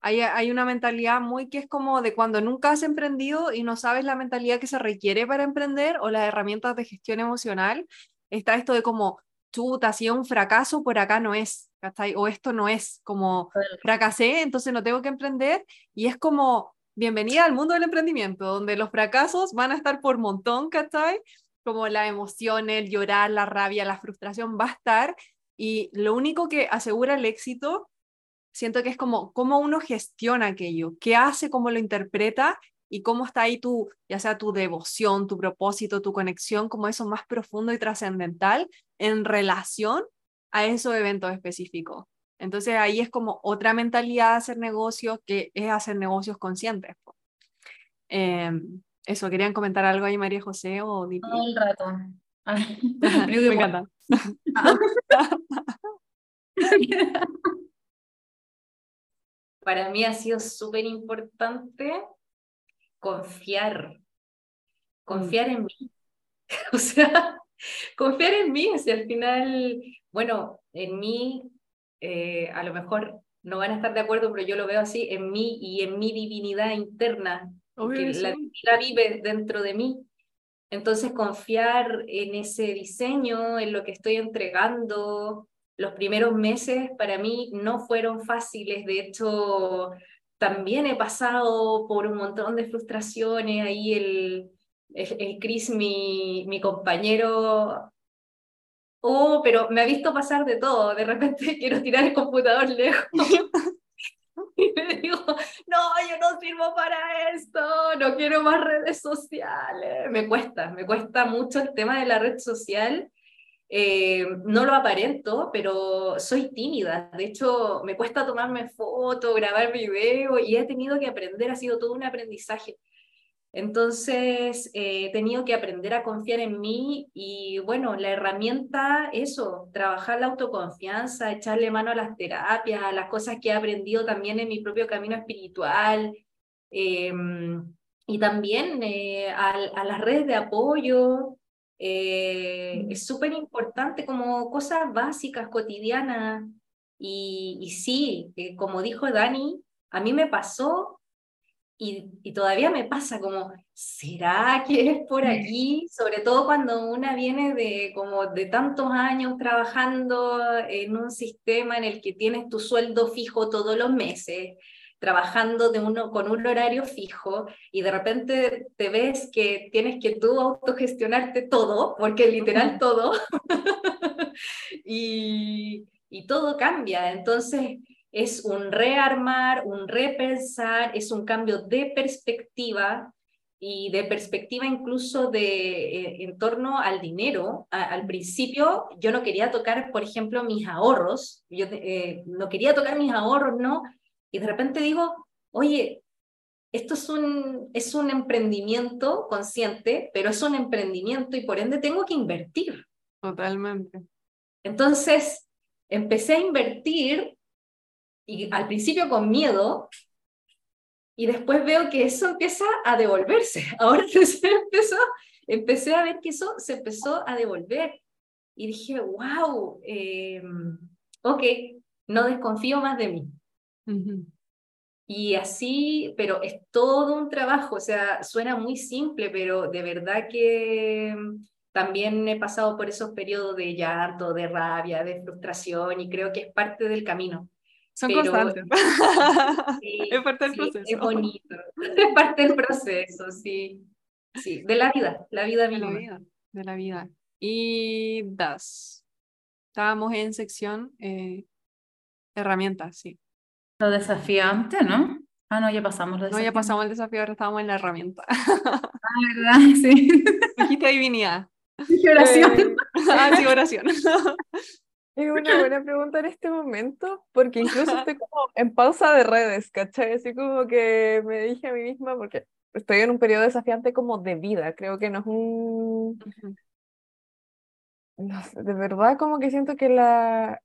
Hay, hay una mentalidad muy que es como de cuando nunca has emprendido y no sabes la mentalidad que se requiere para emprender o las herramientas de gestión emocional. Está esto de como, chuta, si un fracaso, por acá no es, ¿cachai? O esto no es, como fracasé, entonces no tengo que emprender. Y es como, bienvenida al mundo del emprendimiento, donde los fracasos van a estar por montón, ¿cachai? Como la emoción, el llorar, la rabia, la frustración va a estar. Y lo único que asegura el éxito siento que es como cómo uno gestiona aquello, qué hace, cómo lo interpreta y cómo está ahí tu, ya sea tu devoción, tu propósito, tu conexión, como eso más profundo y trascendental en relación a esos eventos específicos. Entonces ahí es como otra mentalidad de hacer negocios que es hacer negocios conscientes. Eh, eso, ¿querían comentar algo ahí María José o Dipi? Todo el rato. Ay, Me encanta. Para mí ha sido súper importante confiar, confiar en mí. O sea, confiar en mí, sea, al final, bueno, en mí, eh, a lo mejor no van a estar de acuerdo, pero yo lo veo así, en mí y en mi divinidad interna, que la divinidad vive dentro de mí. Entonces, confiar en ese diseño, en lo que estoy entregando, los primeros meses para mí no fueron fáciles, de hecho también he pasado por un montón de frustraciones, ahí el, el, Chris, mi, compañero, oh, pero me ha visto pasar de todo, de repente quiero tirar el computador lejos. y me digo, no, yo no sirvo para esto, no quiero más redes sociales. Me cuesta, me cuesta mucho el tema de la red social eh, no lo aparento, pero soy tímida. De hecho, me cuesta tomarme foto, grabar video y he tenido que aprender, ha sido todo un aprendizaje. Entonces, eh, he tenido que aprender a confiar en mí y bueno, la herramienta, eso, trabajar la autoconfianza, echarle mano a las terapias, a las cosas que he aprendido también en mi propio camino espiritual. Em, y también eh, a, a, las redes de apoyo, eh, es súper importante como cosas básicas, cotidianas. Y, y sí, eh, como dijo Dani, a mí me pasó y, y, todavía me pasa como, ¿será que es por aquí? Sobre todo cuando una viene de como de tantos años trabajando en un sistema en el que tienes tu sueldo fijo todos los meses, trabajando de uno, con un horario fijo y de repente te ves que tienes que tú autogestionarte todo, porque literal todo, y, y todo cambia. Entonces es un rearmar, un repensar, es un cambio de perspectiva y de perspectiva incluso de eh, en torno al dinero. al principio yo no quería tocar, por ejemplo, mis ahorros, yo eh, no quería tocar mis ahorros, no, y de repente digo, oye, esto es un, es un emprendimiento consciente, pero es un emprendimiento y por ende tengo que invertir. Totalmente. Entonces, empecé a invertir y al principio con miedo y después veo que eso empieza a devolverse. Ahora empezó, empecé a ver que eso se empezó a devolver y dije, wow, eh, ok, no desconfío más de mí. Y así, pero es todo un trabajo, o sea, suena muy simple, pero de verdad que mm, también he pasado por esos periodos de llanto, de rabia, de frustración y creo que es parte del camino. Son constantes. es parte del proceso. Es bonito. Es parte del proceso, sí. Sí, de la vida, la vida misma. De la vida, de la vida. Y das. Estábamos en sección eh, herramientas, sí. Lo desafiante, ¿no? Ah, no, ya pasamos lo No, ya pasamos el desafío, ahora estamos en la herramienta. Ah, ¿verdad? Sí. Dijiste divinidad. Dije oración. Eh, ah, sí, oración. Es una buena pregunta en este momento, porque incluso estoy como en pausa de redes, ¿cachai? Así como que me dije a mí misma, porque estoy en un periodo desafiante como de vida, creo que no es un... No sé, de verdad como que siento que la,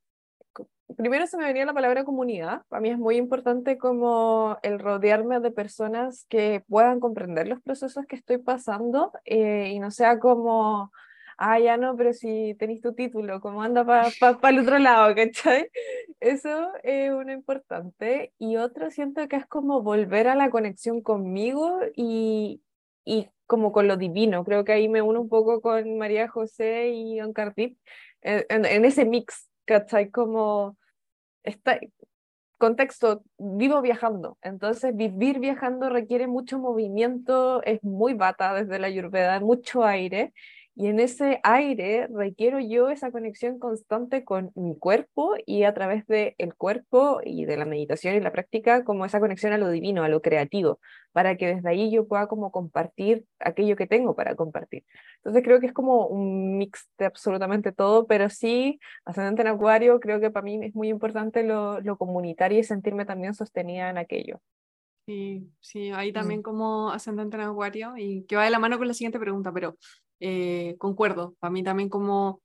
primero se me venía la palabra comunidad. Para mí es muy importante como el rodearme de personas que puedan comprender los procesos que estoy pasando eh, y no sea como, ah, ya no, pero si tenéis tu título, como anda para pa, el otro lado, ¿cachai? Eso es uno importante. Y otro siento que es como volver a la conexión conmigo y, y como con lo divino. Creo que ahí me uno un poco con María José y Don Cardip en, en, en ese mix ¿cachai? Como está, contexto, vivo viajando, entonces vivir viajando requiere mucho movimiento, es muy bata desde la ayurveda, mucho aire, y en ese aire requiero yo esa conexión constante con mi cuerpo y a través del el cuerpo y de la meditación y la práctica, como esa conexión a lo divino, a lo creativo, para que desde ahí yo pueda como compartir aquello que tengo para compartir. Entonces creo que es como un mix de absolutamente todo, pero sí, ascendente en acuario, creo que para mí es muy importante lo, lo comunitario y sentirme también sostenida en aquello. Sí, sí, ahí también mm. como ascendente en acuario y que va de la mano con la siguiente pregunta, pero eh, concuerdo, para mí también como,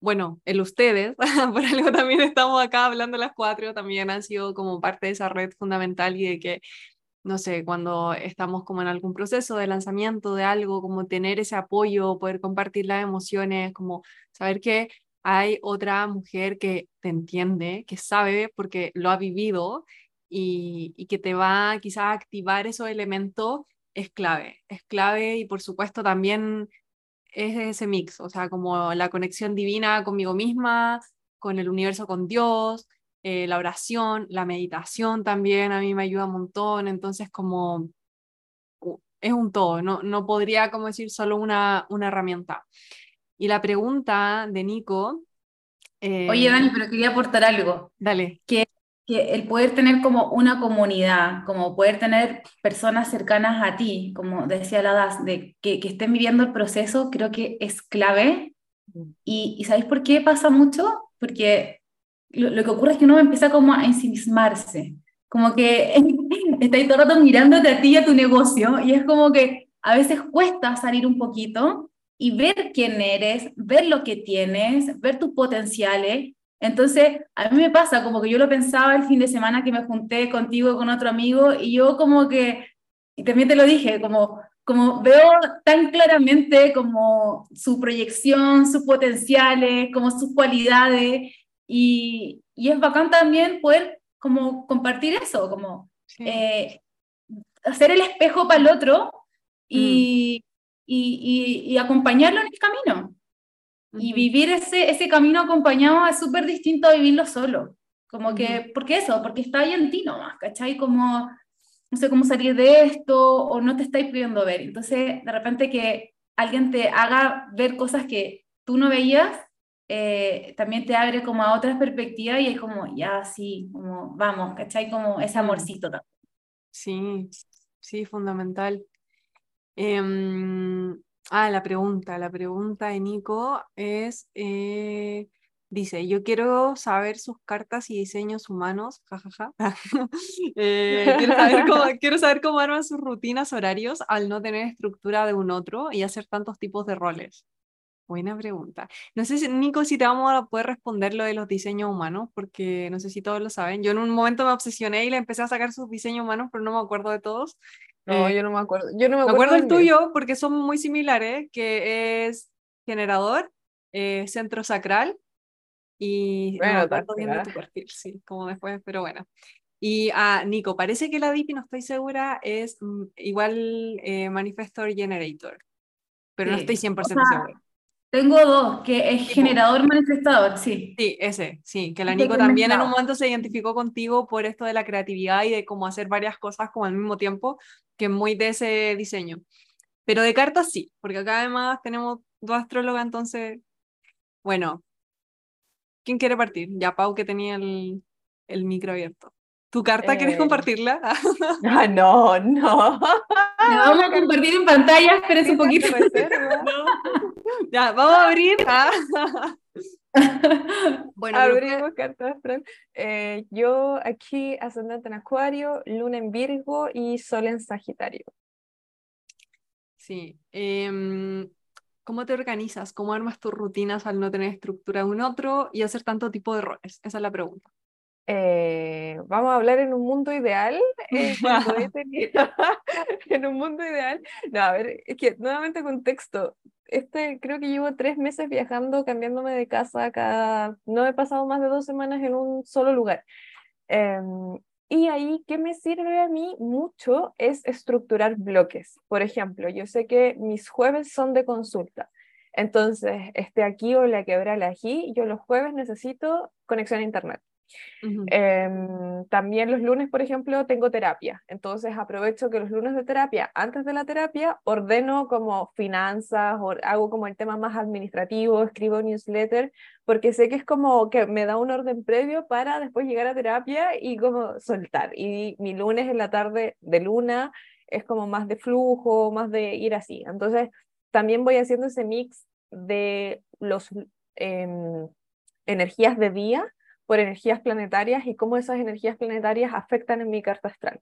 bueno, el ustedes, por algo también estamos acá hablando las cuatro, también han sido como parte de esa red fundamental y de que, no sé, cuando estamos como en algún proceso de lanzamiento de algo, como tener ese apoyo, poder compartir las emociones, como saber que hay otra mujer que te entiende, que sabe porque lo ha vivido y, y que te va quizás a activar esos elementos es clave, es clave y por supuesto también es ese mix, o sea, como la conexión divina conmigo misma, con el universo, con Dios, eh, la oración, la meditación también a mí me ayuda un montón, entonces como es un todo, no, no podría como decir solo una, una herramienta. Y la pregunta de Nico... Oye, Dani, eh, pero quería aportar algo. Dale. Que, que el poder tener como una comunidad, como poder tener personas cercanas a ti, como decía la DAS, de que, estén viviendo el proceso, creo que es clave. Y, y ¿sabéis por qué pasa mucho? Porque lo, que ocurre es que uno empieza como a ensimismarse, como que estáis todo el rato mirándote a ti y a tu negocio, y es como que a veces cuesta salir un poquito y ver quién eres, ver lo que tienes, ver tus potenciales. Entonces, a mí me pasa como que yo lo pensaba el fin de semana que me junté contigo con otro amigo y yo como que, y también te lo dije, como, como veo tan claramente como su proyección, sus potenciales, como sus cualidades, y, y, es bacán también poder como compartir eso, como eh, hacer el espejo para el otro y, mm. y, y, acompañarlo en el camino. Y vivir ese, ese camino acompañado es súper distinto a vivirlo solo. Como que, ¿por qué eso? Porque está ahí en ti nomás, ¿cachai? Como, no sé cómo salir de esto o no te estáis pudiendo ver. Entonces, de repente que alguien te haga ver cosas que tú no veías, eh, también te abre como a otras perspectivas y es como, ya, sí, como, vamos, ¿cachai? Como ese amorcito también. Sí, sí, fundamental. Em, ah, la pregunta, la pregunta de Nico es, eh, dice, yo quiero saber sus cartas y diseños humanos, jajaja. Eh, quiero, saber cómo, quiero saber cómo arman sus rutinas horarios al no tener estructura de un otro y hacer tantos tipos de roles. Buena pregunta. No sé, si, Nico, si te vamos a poder responder lo de los diseños humanos, porque no sé si todos lo saben. Yo en un momento me obsesioné y le empecé a sacar sus diseños humanos, pero no me acuerdo de todos. No, eh, yo no me acuerdo. Yo no me acuerdo, del tuyo porque son muy similares, que es generador, eh, centro sacral y bueno, no viendo tu perfil, sí, como después, pero bueno. Y a ah, Nico, parece que la DIPI, no estoy segura, es mm, igual eh, Manifestor Generator, pero no estoy 100% segura. Tengo dos, que es generador manifestador, sí. Sí, ese, sí, que la Nico también en un momento se identificó contigo por esto de la creatividad y de cómo hacer varias cosas como al mismo tiempo, que es muy de ese diseño. Pero de cartas sí, porque acá además tenemos dos astrólogas, entonces, bueno, ¿quién quiere partir? Ya Pau que tenía el, el micro abierto. ¿Tu carta quieres eh, compartirla? ah, no, no. La vamos a compartir en pantalla, espérense un poquito. Ya, vamos a abrir. Ah. bueno, abrimos cartas eh, yo aquí ascendente en Acuario, Luna en Virgo y Sol en Sagitario. Sí. Em, ¿Cómo te organizas? ¿Cómo armas tus rutinas al no tener estructura un otro y hacer tanto tipo de roles? Esa es la pregunta. Eh, vamos a hablar en un mundo ideal. Eh, en un mundo ideal. No, a ver, es que nuevamente contexto. Este, creo que llevo tres meses viajando, cambiándome de casa cada. No he pasado más de dos semanas en un solo lugar. Em, y ahí, ¿qué me sirve a mí mucho? Es estructurar bloques. Por ejemplo, yo sé que mis jueves son de consulta. Entonces, este aquí o la quebra la aquí, yo los jueves necesito conexión a internet. Em, también los lunes, por ejemplo, tengo terapia. Entonces aprovecho que los lunes de terapia, antes de la terapia, ordeno como finanzas, o hago como el tema más administrativo, escribo newsletter, porque sé que es como que me da un orden previo para después llegar a terapia y como soltar. Y mi lunes en la tarde de luna es como más de flujo, más de ir así. Entonces también voy haciendo ese mix de los em, energías de día por energías planetarias y cómo esas energías planetarias afectan en mi carta astral.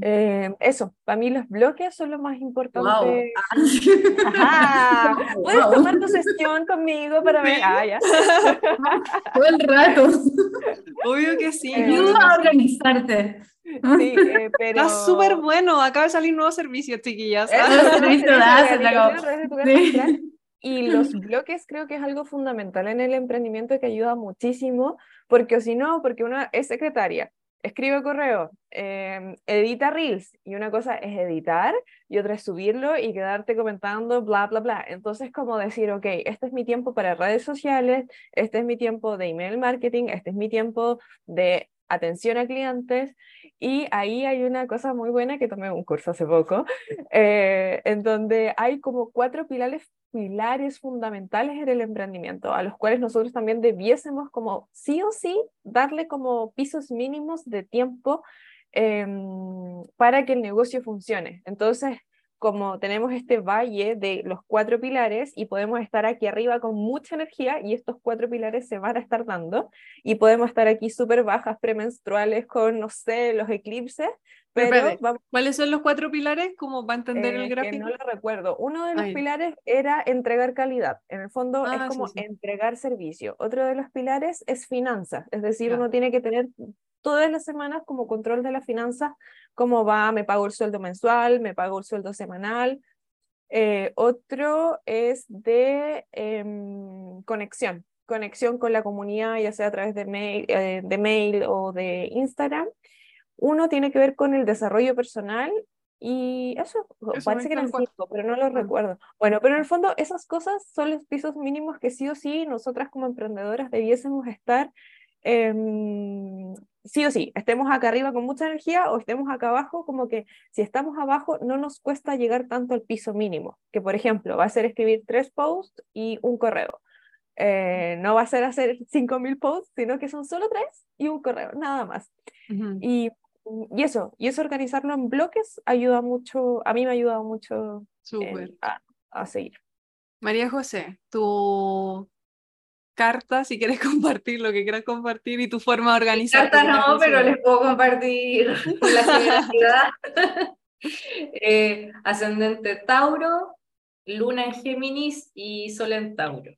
Eh, eso, para mí los bloques son lo más importante. Puedes tomar tu sesión conmigo para ver. Ah, ya. Todo el rato. Obvio que sí. Eh, Ayuda a organizarte. Sí, eh, pero... Está súper bueno. Acaba de salir un nuevo servicio, chiquillas. servicio de y los bloques creo que es algo fundamental en el emprendimiento que ayuda muchísimo, porque o si no, porque una es secretaria, escribe correo, em, edita reels, y una cosa es editar y otra es subirlo y quedarte comentando, bla, bla, bla. Entonces, como decir, ok, este es mi tiempo para redes sociales, este es mi tiempo de email marketing, este es mi tiempo de atención a clientes y ahí hay una cosa muy buena que tomé un curso hace poco, eh, en donde hay como cuatro pilares, fundamentales en el emprendimiento, a los cuales nosotros también debiésemos como sí o sí darle como pisos mínimos de tiempo em, para que el negocio funcione. Entonces, como tenemos este valle de los cuatro pilares y podemos estar aquí arriba con mucha energía y estos cuatro pilares se van a estar dando y podemos estar aquí súper bajas premenstruales con, no sé, los eclipses. Pero ¿Cuáles son los cuatro pilares? ¿Cómo va a entender el gráfico? Eh, no lo recuerdo. Uno de los pilares era entregar calidad. En el fondo es ah, como entregar servicio. Otro de los pilares es finanzas. Es decir, uno tiene que tener todas las semanas como control de las finanzas, cómo va, me pago el sueldo mensual, me pago el sueldo semanal. Eh, otro es de em, conexión, conexión con la comunidad, ya sea a través de mail, eh, de mail o de Instagram. Uno tiene que ver con el desarrollo personal y eso, parece que eran cinco, pero no lo recuerdo. Bueno, pero en el fondo esas cosas son los pisos mínimos que sí o sí nosotras como emprendedoras debiésemos estar Em, sí o sí, estemos acá arriba con mucha energía o estemos acá abajo, como que si estamos abajo no nos cuesta llegar tanto al piso mínimo, que por ejemplo va a ser escribir tres posts y un correo. Eh, no va a ser hacer 5.000 posts, sino que son solo tres y un correo, nada más. y, y, eso, y eso organizarlo en bloques ayuda mucho, a mí me ha ayudado mucho a, a seguir. María José, tu carta si quieres compartir lo que quieras compartir y tu forma de organizar. Carta no, pero les puedo compartir la eh, ascendente Tauro, Luna en Géminis y Sol en Tauro.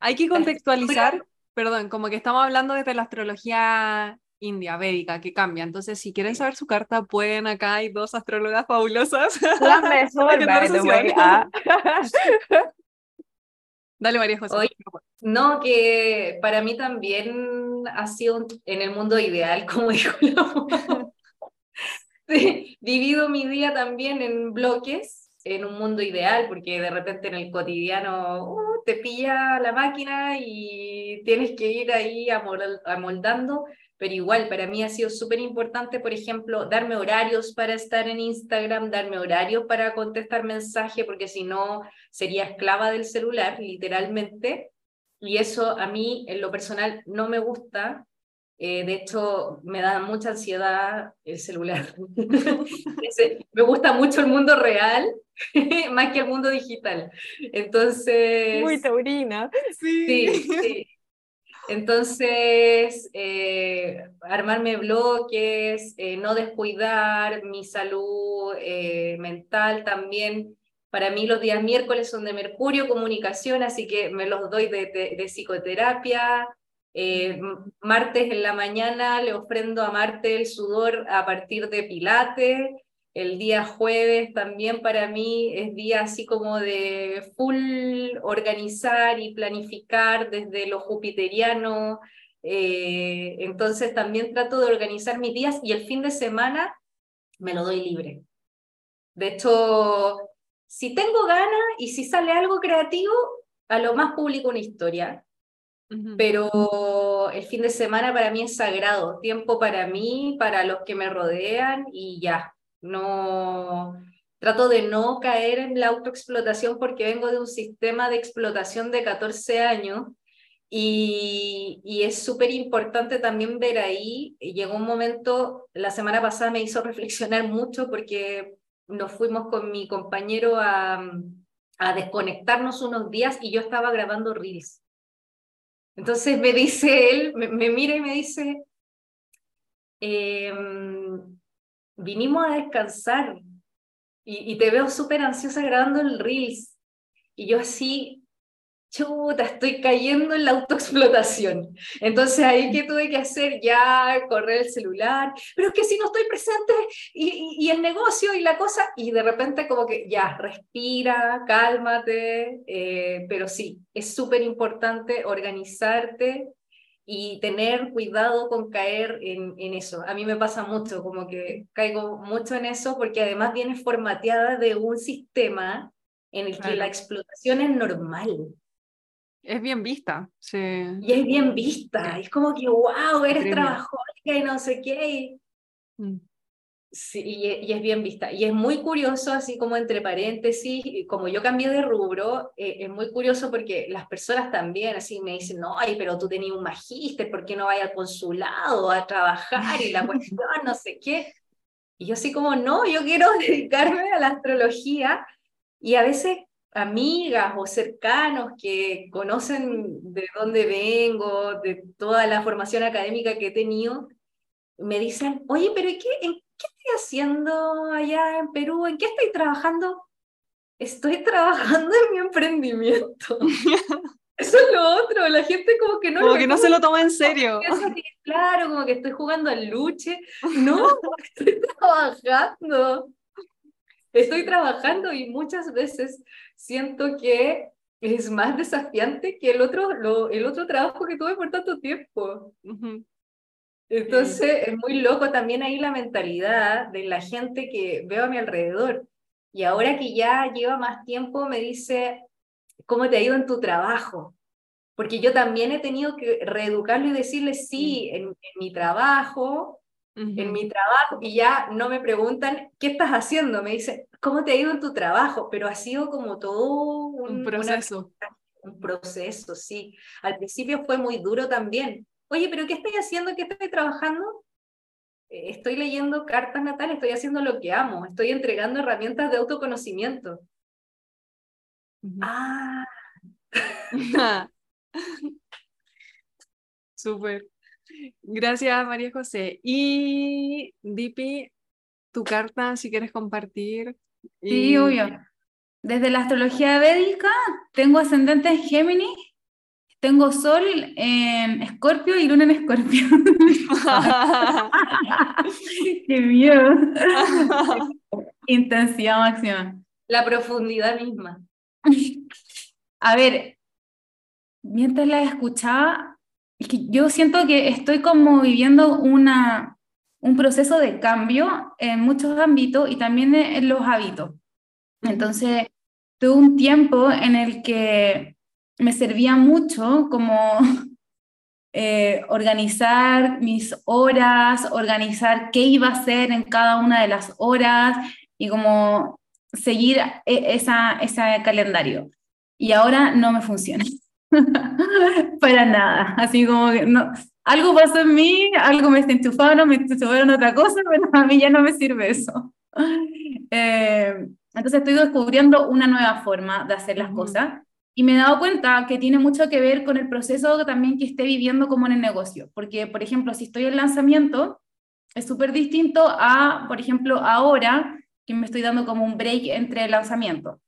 Hay que contextualizar, perdón, como que estamos hablando desde la astrología india, védica, que cambia. Entonces, si quieren saber su carta, pueden acá, hay dos astrólogas fabulosas. La mejor, Dale, María José. No, que para mí también ha sido en el mundo ideal, como dijo la Divido mi día también en bloques, en un mundo ideal, porque de repente en el cotidiano uh, te pilla la máquina y tienes que ir ahí amoldando pero igual para mí ha sido súper importante, por ejemplo, darme horarios para estar en Instagram, darme horarios para contestar mensajes, porque si no sería esclava del celular, literalmente. Y eso a mí, en lo personal, no me gusta. Eh, de hecho, me da mucha ansiedad el celular. me gusta mucho el mundo real, más que el mundo digital. Entonces... Muy taurina. sí, sí. Entonces, eh, armarme bloques, eh, no descuidar mi salud eh, mental también. Para mí los días miércoles son de Mercurio, comunicación, así que me los doy de, psicoterapia. martes en la mañana le ofrendo a Marte el sudor a partir de Pilates. El día jueves también para mí es día así como de full organizar y planificar desde lo jupiteriano. Eh, entonces también trato de organizar mis días y el fin de semana me lo doy libre. De hecho, si tengo ganas y si sale algo creativo, a lo más publico una historia. Pero el fin de semana para mí es sagrado, tiempo para mí, para los que me rodean y ya, no trato de no caer en la autoexplotación porque vengo de un sistema de explotación de 14 años y, y es súper importante también ver ahí, llegó un momento, la semana pasada me hizo reflexionar mucho porque nos fuimos con mi compañero a, desconectarnos unos días y yo estaba grabando reels. Entonces me dice él, me, mira y me dice, eh, vinimos a descansar y, te veo súper ansiosa grabando el Reels. Y yo así, chuta, estoy cayendo en la autoexplotación. Entonces ahí que tuve que hacer ya, correr el celular, pero es que si no estoy presente y, y, el negocio y la cosa, y de repente como que ya, respira, cálmate, eh, pero sí, es súper importante organizarte y tener cuidado con caer en, en, eso. A mí me pasa mucho, como que caigo mucho en eso porque además viene formateada de un sistema en el que la explotación es normal. Es bien vista, sí. Y es bien vista, es como que, wow, eres trabajólica y no sé qué. Mm. Sí, y, es bien vista. Y es muy curioso, así como entre paréntesis, como yo cambié de rubro, eh, es muy curioso porque las personas también así me dicen, no, ay, pero tú tenías un magíster, ¿por qué no vayas al consulado a trabajar? Y la cuestión, no sé qué. Y yo así como, no, yo quiero dedicarme a la astrología. Y a veces amigas o cercanos que conocen de dónde vengo, de toda la formación académica que he tenido, me dicen, oye, pero ¿qué, ¿en qué estoy haciendo allá en Perú? ¿En qué estoy trabajando? Estoy trabajando en mi emprendimiento. Eso es lo otro, la gente como que no... Como que no se lo toma en serio. claro, como que estoy jugando al luche. No, estoy trabajando. Estoy trabajando y muchas veces siento que es más desafiante que el otro, lo, el otro trabajo que tuve por tanto tiempo. Entonces, es muy loco también ahí la mentalidad de la gente que veo a mi alrededor. Y ahora que ya lleva más tiempo, me dice, ¿cómo te ha ido en tu trabajo? Porque yo también he tenido que reeducarlo y decirle, sí, en, mi trabajo, en mi trabajo, y ya no me preguntan, ¿qué estás haciendo? Me dicen, ¿cómo te ha ido en tu trabajo? Pero ha sido como todo un, proceso. un proceso, sí. Al principio fue muy duro también, oye, pero ¿qué estoy haciendo? ¿Qué estoy trabajando? Eh, estoy leyendo cartas natales, estoy haciendo lo que amo, estoy entregando herramientas de autoconocimiento. Ah. Súper. Gracias, María José. Y Dipi, tu carta, si quieres compartir. Sí, obvio. Desde la astrología védica, tengo ascendente en Géminis tengo sol en Escorpio y luna en Escorpio. ¡Qué miedo! Intensidad máxima. La profundidad misma. A ver, mientras la escuchaba, yo siento que estoy como viviendo una, un proceso de cambio en muchos ámbitos y también en los hábitos. Entonces, tuve un tiempo en el que me servía mucho como eh, organizar mis horas, organizar qué iba a hacer en cada una de las horas y como seguir e, esa, ese calendario. Y ahora no me funciona. Para nada. Así como que no, algo pasó en mí, algo me enchufaron, me enchufaron otra cosa, pero a mí ya no me sirve eso. Eh, entonces estoy descubriendo una nueva forma de hacer las cosas y me he dado cuenta que tiene mucho que ver con el proceso también que esté viviendo como en el negocio. Porque, por ejemplo, si estoy en lanzamiento, es súper distinto a, por ejemplo, ahora que me estoy dando como un break entre el lanzamiento.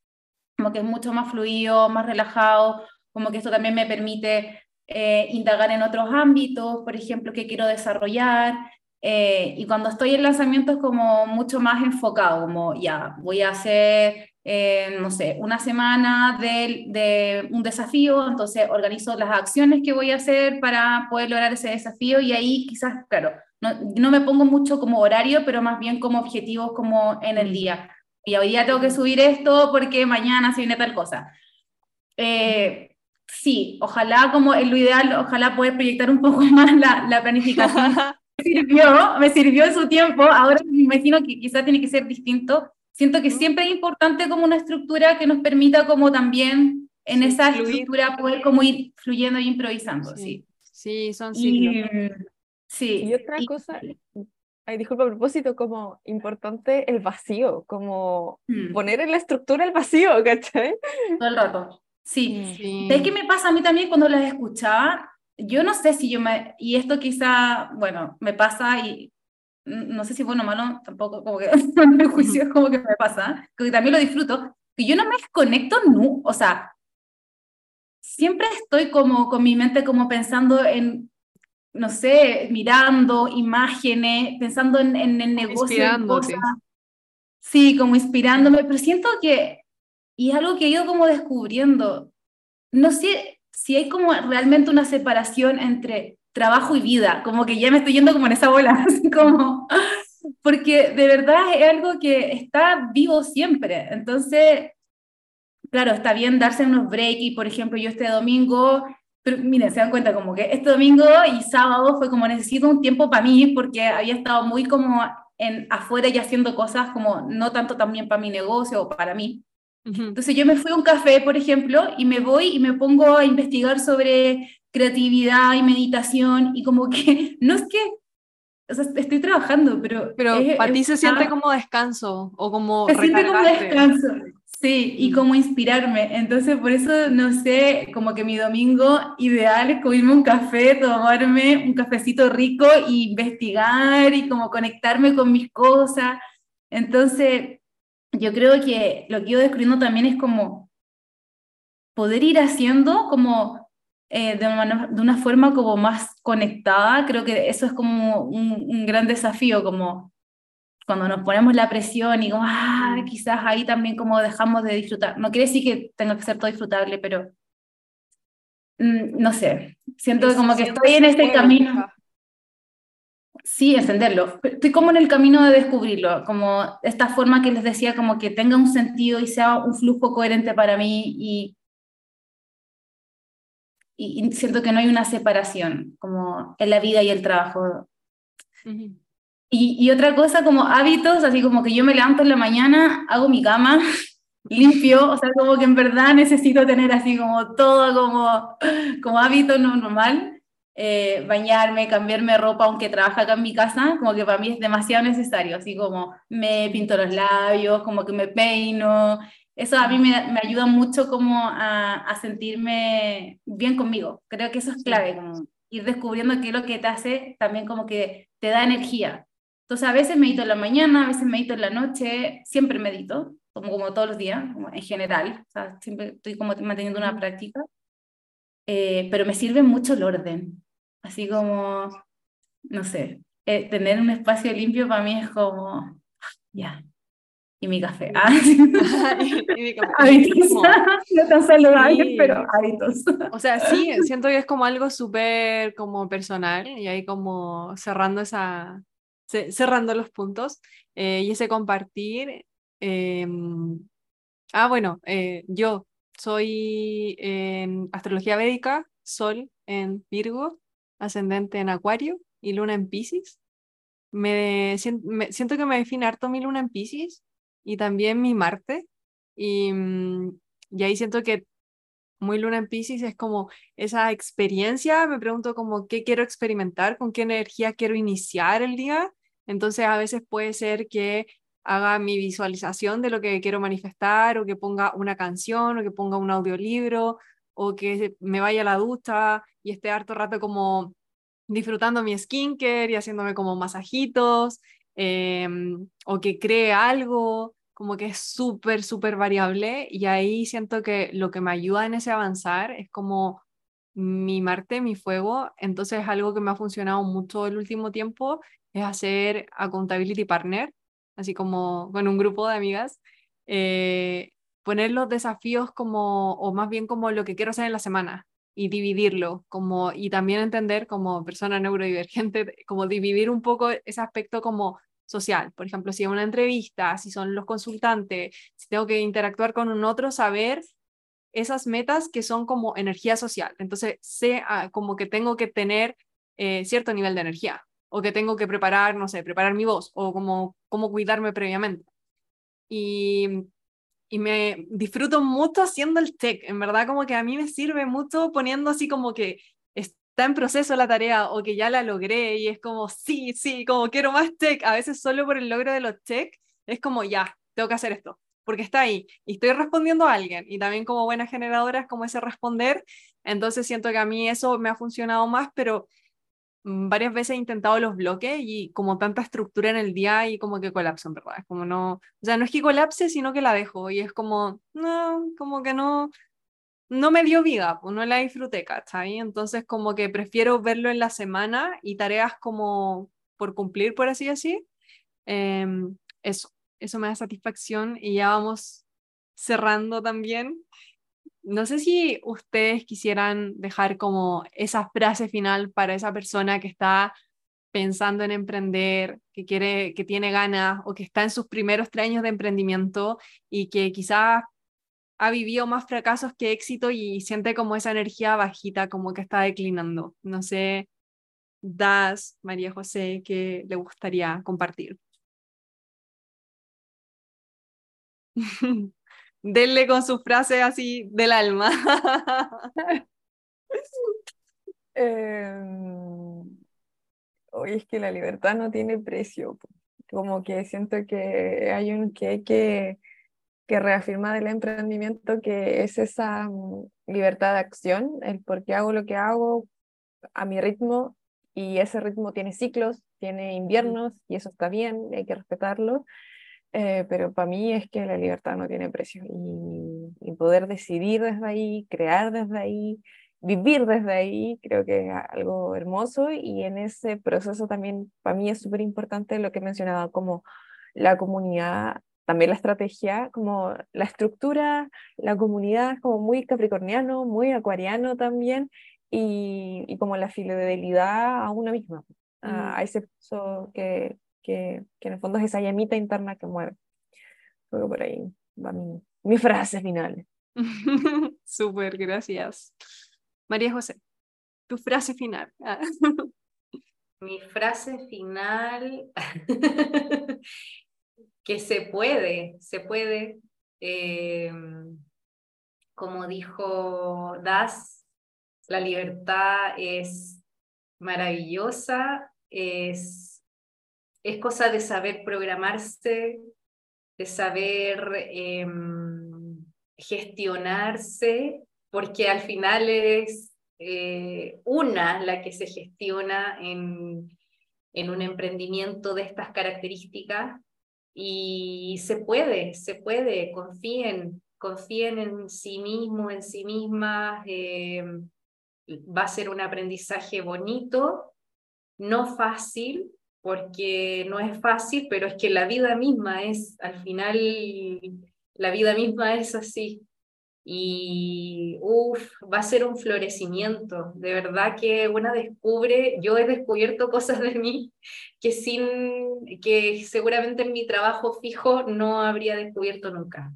Como que es mucho más fluido, más relajado, como que esto también me permite eh, indagar en otros ámbitos, por ejemplo, que quiero desarrollar. Eh, y cuando estoy en lanzamiento es como mucho más enfocado, como ya, voy a hacer eh, no sé, una semana de, de, un desafío, entonces organizo las acciones que voy a hacer para poder lograr ese desafío y ahí quizás, claro, no, no me pongo mucho como horario, pero más bien como objetivos como en el día. Y hoy día tengo que subir esto porque mañana se viene tal cosa. Eh, sí, ojalá como en lo ideal, ojalá poder proyectar un poco más la, la planificación. me sirvió, me sirvió en su tiempo, ahora me imagino que quizás tiene que ser distinto Siento que siempre es importante como una estructura que nos permita como también en esa estructura poder como ir fluyendo e improvisando. Sí, sí, son ciclos. sí. Y otra cosa, ay, disculpa a propósito, como importante el vacío, como mm. poner en la estructura el vacío, ¿cachai? Todo el rato. Sí. sí. ¿Sabes qué me pasa a mí también cuando las escuchaba? Yo no sé si yo me, y esto quizá, bueno, me pasa y no sé si bueno o malo, tampoco, como que el juicio es como que me pasa, que también lo disfruto, que yo no me desconecto, no, o sea, siempre estoy como con mi mente como pensando en, no sé, mirando imágenes, pensando en, en el negocio. Sí, como inspirándome, pero siento que, y es algo que he ido como descubriendo, no sé si hay como realmente una separación entre trabajo y vida, como que ya me estoy yendo como en esa bola, así como, porque de verdad es algo que está vivo siempre. Entonces, claro, está bien darse unos breaks y, por ejemplo, yo este domingo, pero miren, se dan cuenta como que este domingo y sábado fue como necesito un tiempo para mí porque había estado muy como en afuera y haciendo cosas como no tanto también para mi negocio o para mí. Entonces yo me fui a un café, por ejemplo, y me voy y me pongo a investigar sobre creatividad y meditación y como que no es que, o sea, estoy trabajando, pero... Pero para ti se siente como descanso o como... Se siente como descanso, sí, y mm. como inspirarme. Entonces por eso, no sé, como que mi domingo ideal es comerme un café, tomarme un cafecito rico e investigar y como conectarme con mis cosas. Entonces, yo creo que lo que yo descubriendo también es como poder ir haciendo como eh, de, una, de, una, forma como más conectada. Creo que eso es como un, gran desafío, como cuando nos ponemos la presión y como, ah, mm. quizás ahí también como dejamos de disfrutar. No quiere decir que tenga que ser todo disfrutable, pero mm, no sé, siento como que estoy en este camino. Sí, entenderlo. Estoy como en el camino de descubrirlo, como esta forma que les decía, como que tenga un sentido y sea un flujo coherente para mí y y, siento que no hay una separación como en la vida y el trabajo. y, y, otra cosa como hábitos, así como que yo me levanto en la mañana, hago mi cama, limpio, o sea, como que en verdad necesito tener así como todo como, como hábito normal. Eh, bañarme, cambiarme ropa, aunque trabaja acá en mi casa, como que para mí es demasiado necesario, así como me pinto los labios, como que me peino, eso a mí me, me ayuda mucho como a, a, sentirme bien conmigo. Creo que eso es clave, como ir descubriendo qué es lo que te hace también como que te da energía. Entonces a veces medito en la mañana, a veces medito en la noche, siempre medito, como, como todos los días, como en general, o sea, siempre estoy como manteniendo una práctica, eh, pero me sirve mucho el orden, así como, no sé, eh, tener un espacio limpio para mí es como, ya, y mi café. Ah. y, mi café. Hábitos. no tan saludables, pero hábitos. O sea, sí, siento que es como algo súper como personal y ahí como cerrando esa, cerrando los puntos eh, y ese compartir. Em, ah, bueno, eh, yo soy en astrología védica, sol en Virgo, ascendente en Acuario y luna en Pisces. Me, siento que me define harto mi luna en Pisces y también mi Marte. Y, mm, y ahí siento que muy luna en Pisces es como esa experiencia, me pregunto como qué quiero experimentar, con qué energía quiero iniciar el día. Entonces a veces puede ser que haga mi visualización de lo que quiero manifestar o que ponga una canción o que ponga un audiolibro o que me vaya a la ducha y esté harto rato como disfrutando mi skincare y haciéndome como masajitos Em, o que cree algo, como que es súper, súper variable y ahí siento que lo que me ayuda en ese avanzar es como mi Marte, mi fuego, entonces algo que me ha funcionado mucho el último tiempo es hacer accountability partner, así como con un grupo de amigas, eh, poner los desafíos como, o más bien como lo que quiero hacer en la semana y dividirlo, como, y también entender como persona neurodivergente, como dividir un poco ese aspecto como social. Por ejemplo, si es una entrevista, si son los consultantes, si tengo que interactuar con un otro, saber esas metas que son como energía social. Entonces, sé ah, como que tengo que tener eh, cierto nivel de energía o que tengo que preparar, no sé, preparar mi voz o como, como cuidarme previamente. Y y me disfruto mucho haciendo el tech. En verdad, como que a mí me sirve mucho poniendo así como que está en proceso la tarea o que ya la logré y es como, sí, sí, como quiero más tech. A veces solo por el logro de los tech es como, ya, tengo que hacer esto, porque está ahí y estoy respondiendo a alguien. Y también como buena generadora es como ese responder. Entonces siento que a mí eso me ha funcionado más, pero varias veces he intentado los bloques y como tanta estructura en el día y como que colapso, en verdad. Es como no, o sea, no es que colapse, sino que la dejo y es como, no, como que no, no me dio vida, pues no la disfruté, ¿cachai? Entonces como que prefiero verlo en la semana y tareas como por cumplir, por así decir. Em, eso, eso me da satisfacción y ya vamos cerrando también. No sé si ustedes quisieran dejar como esa frase final para esa persona que está pensando en emprender, que quiere, que tiene ganas o que está en sus primeros tres años de emprendimiento y que quizás ha vivido más fracasos que éxito y siente como esa energía bajita, como que está declinando. No sé, Das, María José, que le gustaría compartir. Denle con su frase así del alma. Hoy es que la libertad no tiene precio. Como que siento que hay un que que, que reafirmar del emprendimiento que es esa mm, libertad de acción, el por qué hago lo que hago a mi ritmo y ese ritmo tiene ciclos, tiene inviernos y eso está bien, hay que respetarlo. Eh, pero para mí es que la libertad no tiene precio y, y, poder decidir desde ahí, crear desde ahí, vivir desde ahí creo que es algo hermoso y en ese proceso también para mí es súper importante lo que mencionaba como la comunidad, también la estrategia, como la estructura, la comunidad como muy capricorniano, muy acuariano también y, y como la fidelidad a una misma, a, mm. ese proceso que, que, que, en el fondo es esa llamita interna que mueve. Luego por ahí va mi, mi frase final. Súper, gracias. María José, tu frase final. Mi frase final, que se puede, se puede, em, como dijo Das, la libertad es maravillosa, es, es cosa de saber programarse, de saber em, gestionarse porque al final es eh, una la que se gestiona en, en un emprendimiento de estas características y se puede, se puede, confíen, confíen en sí mismo, en sí mismas, eh, va a ser un aprendizaje bonito, no fácil, porque no es fácil, pero es que la vida misma es, al final, la vida misma es así y uff, va a ser un florecimiento. De verdad que una descubre, yo he descubierto cosas de mí que sin que seguramente en mi trabajo fijo no habría descubierto nunca.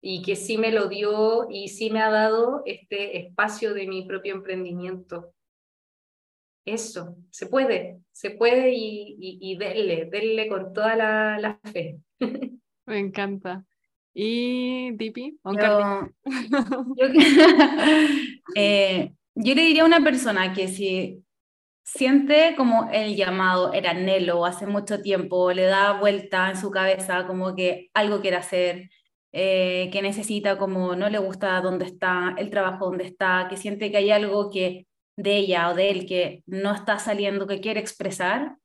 Y que sí me lo dio y sí me ha dado este espacio de mi propio emprendimiento. Eso, se puede, se puede y, y, denle, denle con toda la, la fe. Me encanta. ¿Y Dipi? Yo, eh, yo, le diría a una persona que si siente como el llamado, el anhelo, hace mucho tiempo, le da vuelta en su cabeza como que algo quiere hacer, eh, que necesita como no le gusta dónde está, el trabajo donde está, que siente que hay algo que de ella o de él que no está saliendo, que quiere expresar,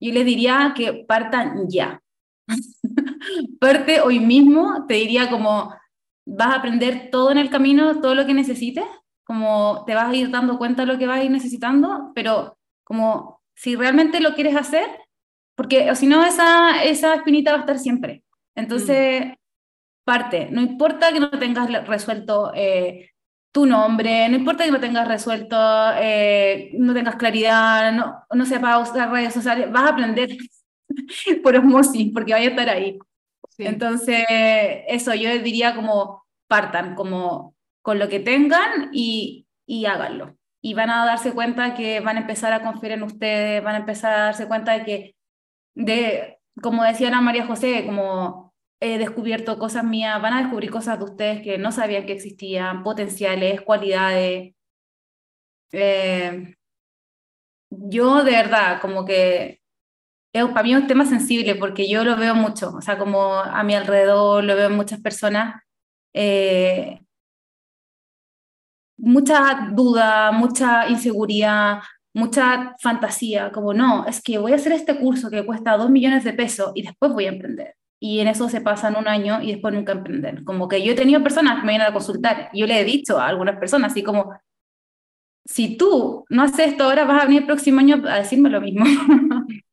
yo le diría que partan ya. parte hoy mismo, te diría como vas a aprender todo en el camino, todo lo que necesites, como te vas a ir dando cuenta de lo que vas a ir necesitando, pero como si realmente lo quieres hacer, porque o si no, esa, esa espinita va a estar siempre. Entonces, mm. parte, no importa que no tengas resuelto eh, tu nombre, no importa que no tengas resuelto, eh, no tengas claridad, no, no sepas usar redes sociales, vas a aprender por osmosis, porque vaya a estar ahí. Entonces, eso yo diría como partan, como con lo que tengan y, y háganlo. Y van a darse cuenta que van a empezar a confiar en ustedes, van a empezar a darse cuenta de que, de, como decía Ana María José, como he descubierto cosas mías, van a descubrir cosas de ustedes que no sabían que existían, potenciales, cualidades. Eh, yo de verdad, como que es, para mí es un tema sensible porque yo lo veo mucho, o sea, como a mi alrededor lo veo en muchas personas, eh, mucha duda, mucha inseguridad, mucha fantasía, como no, es que voy a hacer este curso que cuesta dos millones de pesos y después voy a emprender. Y en eso se pasan un año y después nunca emprender. Como que yo he tenido personas que me vienen a consultar, yo le he dicho a algunas personas, así como, si tú no haces esto ahora, vas a venir el próximo año a decirme lo mismo.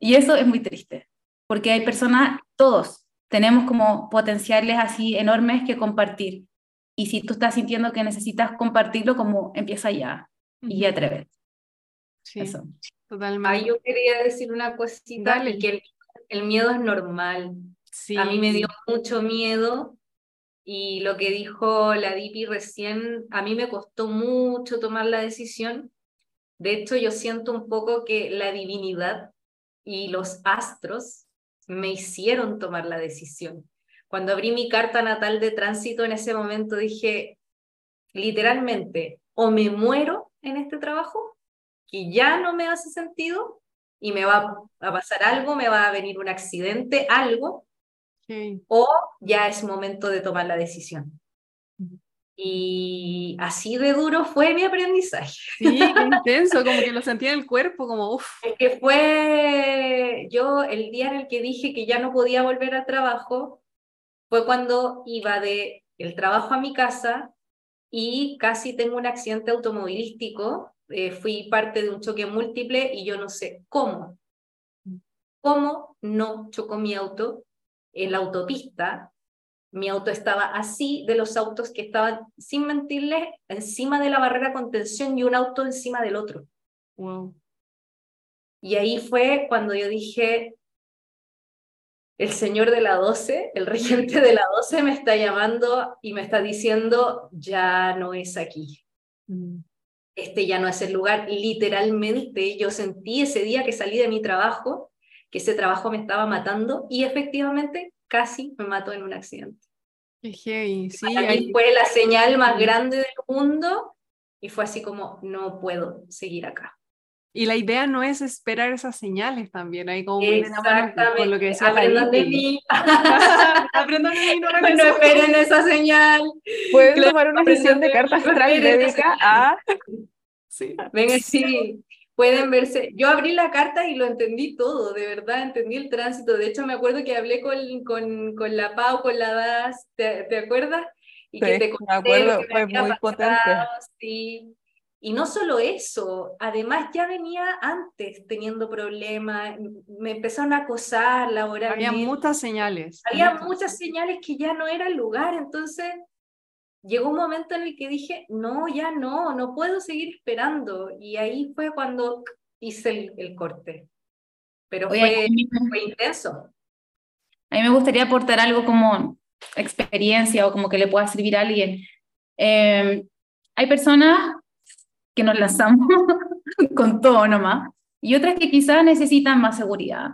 y eso es muy triste, porque hay personas, todos tenemos como potenciales así enormes que compartir. Y si tú estás sintiendo que necesitas compartirlo, como empieza ya y atrévete. Sí, Eso. totalmente. Yo quería decir una cosita, Dale. que el, el miedo es normal. Sí. A mí me dio mucho miedo y lo que dijo la Dipi recién, a mí me costó mucho tomar la decisión. De hecho, yo siento un poco que la divinidad y los astros me hicieron tomar la decisión. Cuando abrí mi carta natal de tránsito en ese momento dije, literalmente, o me muero en este trabajo, que ya no me hace sentido y me va a pasar algo, me va a venir un accidente, algo, Sí. o ya es momento de tomar la decisión. Y así de duro fue mi aprendizaje. Sí, qué intenso, como que lo sentía en el cuerpo, como uff. Es que fue yo el día en el que dije que ya no podía volver al trabajo, fue cuando iba de el trabajo a mi casa y casi tengo un accidente automovilístico. Eh, fui parte de un choque múltiple y yo no sé cómo. ¿Cómo no chocó mi auto en la autopista? Mi auto estaba así de los autos que estaban, sin mentirles, encima de la barrera contención y un auto encima del otro. Wow. Y ahí fue cuando yo dije, el señor de la 12, el regente de la 12 me está llamando y me está diciendo, ya no es aquí, Mm. Este ya no es el lugar. Literalmente yo sentí ese día que salí de mi trabajo, que ese trabajo me estaba matando y efectivamente casi me mató en un accidente. Heavy. Sí, Para mí fue la señal más grande del mundo y fue así como, no puedo seguir acá. Y la idea no es esperar esas señales también, ahí como muy con lo que decía Aprendan de mí. Aprendan de mí, no No eso. esperen esa señal. Pueden Claro, tomar una sesión de de carta mí, astral aprender de médica esa- a Sí. Venga, sí, pueden verse. Yo abrí la carta y lo entendí todo, de verdad, entendí el tránsito. De hecho, me acuerdo que hablé con, con, con la Pau, con la DAS, ¿te, te acuerdas? Y que Sí, te me conté acuerdo, lo que me fue había muy potente. pasado, sí. Y no solo eso, además ya venía antes teniendo problemas, me empezaron a acosar laboralmente. Había muchas señales. Había muchas señales que ya no era el lugar, entonces llegó un momento en el que dije, no, ya no, no puedo seguir esperando. Y ahí fue cuando hice el, el corte. Pero Oye, fue, me- fue intenso. A mí me gustaría aportar algo como experiencia o como que le pueda servir a alguien. Eh, hay personas que nos lanzamos con todo nomás y otras que quizás necesitan más seguridad.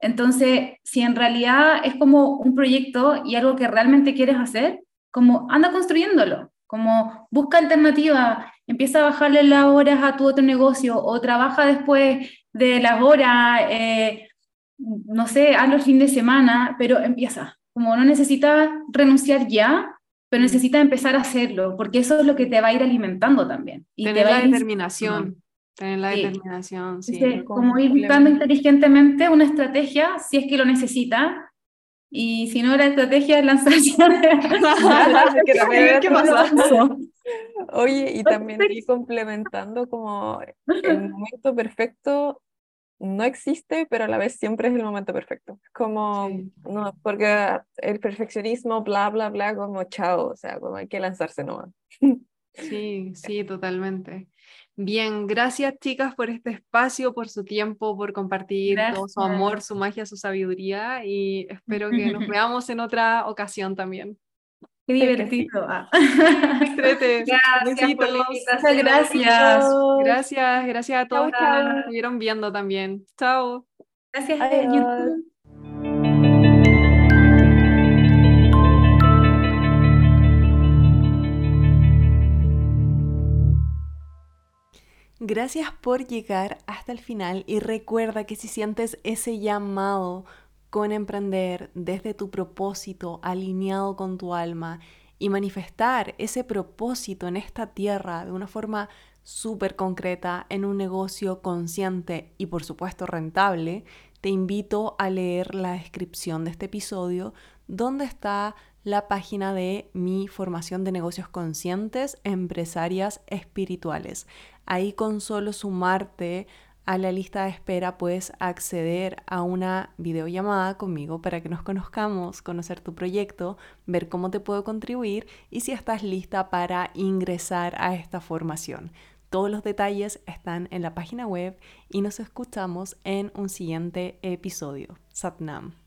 Entonces, si en realidad es como un proyecto y algo que realmente quieres hacer, como anda construyéndolo, como busca alternativas, empieza a bajarle las horas a tu otro negocio o trabaja después de las horas, eh, no sé, hazlo el fin de semana, pero empieza. Como no necesitas renunciar ya, pero necesitas empezar a hacerlo, porque eso es lo que te va a ir alimentando también. Y te Tener va la a ir determinación. Tener la Sí. determinación, sí. entonces, como ir buscando inteligentemente una estrategia si es que lo necesita. Y si no, la estrategia es lanzarse. que también ¿Qué pasa? Oye, y también ir complementando como el momento perfecto no existe, pero a la vez siempre es el momento perfecto. Como, Sí. no, porque el perfeccionismo, bla, bla, bla, como chao, o sea, como hay que lanzarse nomás. Sí, sí, totalmente. Bien, gracias chicas por este espacio, por su tiempo, por compartir todo su amor, su magia, su sabiduría y espero que nos veamos en otra ocasión también. Qué divertido. Ah. Gracias por la Besitos. invitación. Muchas gracias. Gracias, gracias a todos Chau, que nos estuvieron viendo también. Chao. Gracias, Adiós. YouTube. Gracias por llegar hasta el final y recuerda que si sientes ese llamado con emprender desde tu propósito alineado con tu alma y manifestar ese propósito en esta tierra de una forma súper concreta en un negocio consciente y por supuesto rentable, te invito a leer la descripción de este episodio donde está la página de mi formación de negocios conscientes, empresarias espirituales. Ahí con solo sumarte a la lista de espera puedes acceder a una videollamada conmigo para que nos conozcamos, conocer tu proyecto, ver cómo te puedo contribuir y si estás lista para ingresar a esta formación. Todos los detalles están en la página web y nos escuchamos en un siguiente episodio. Satnam.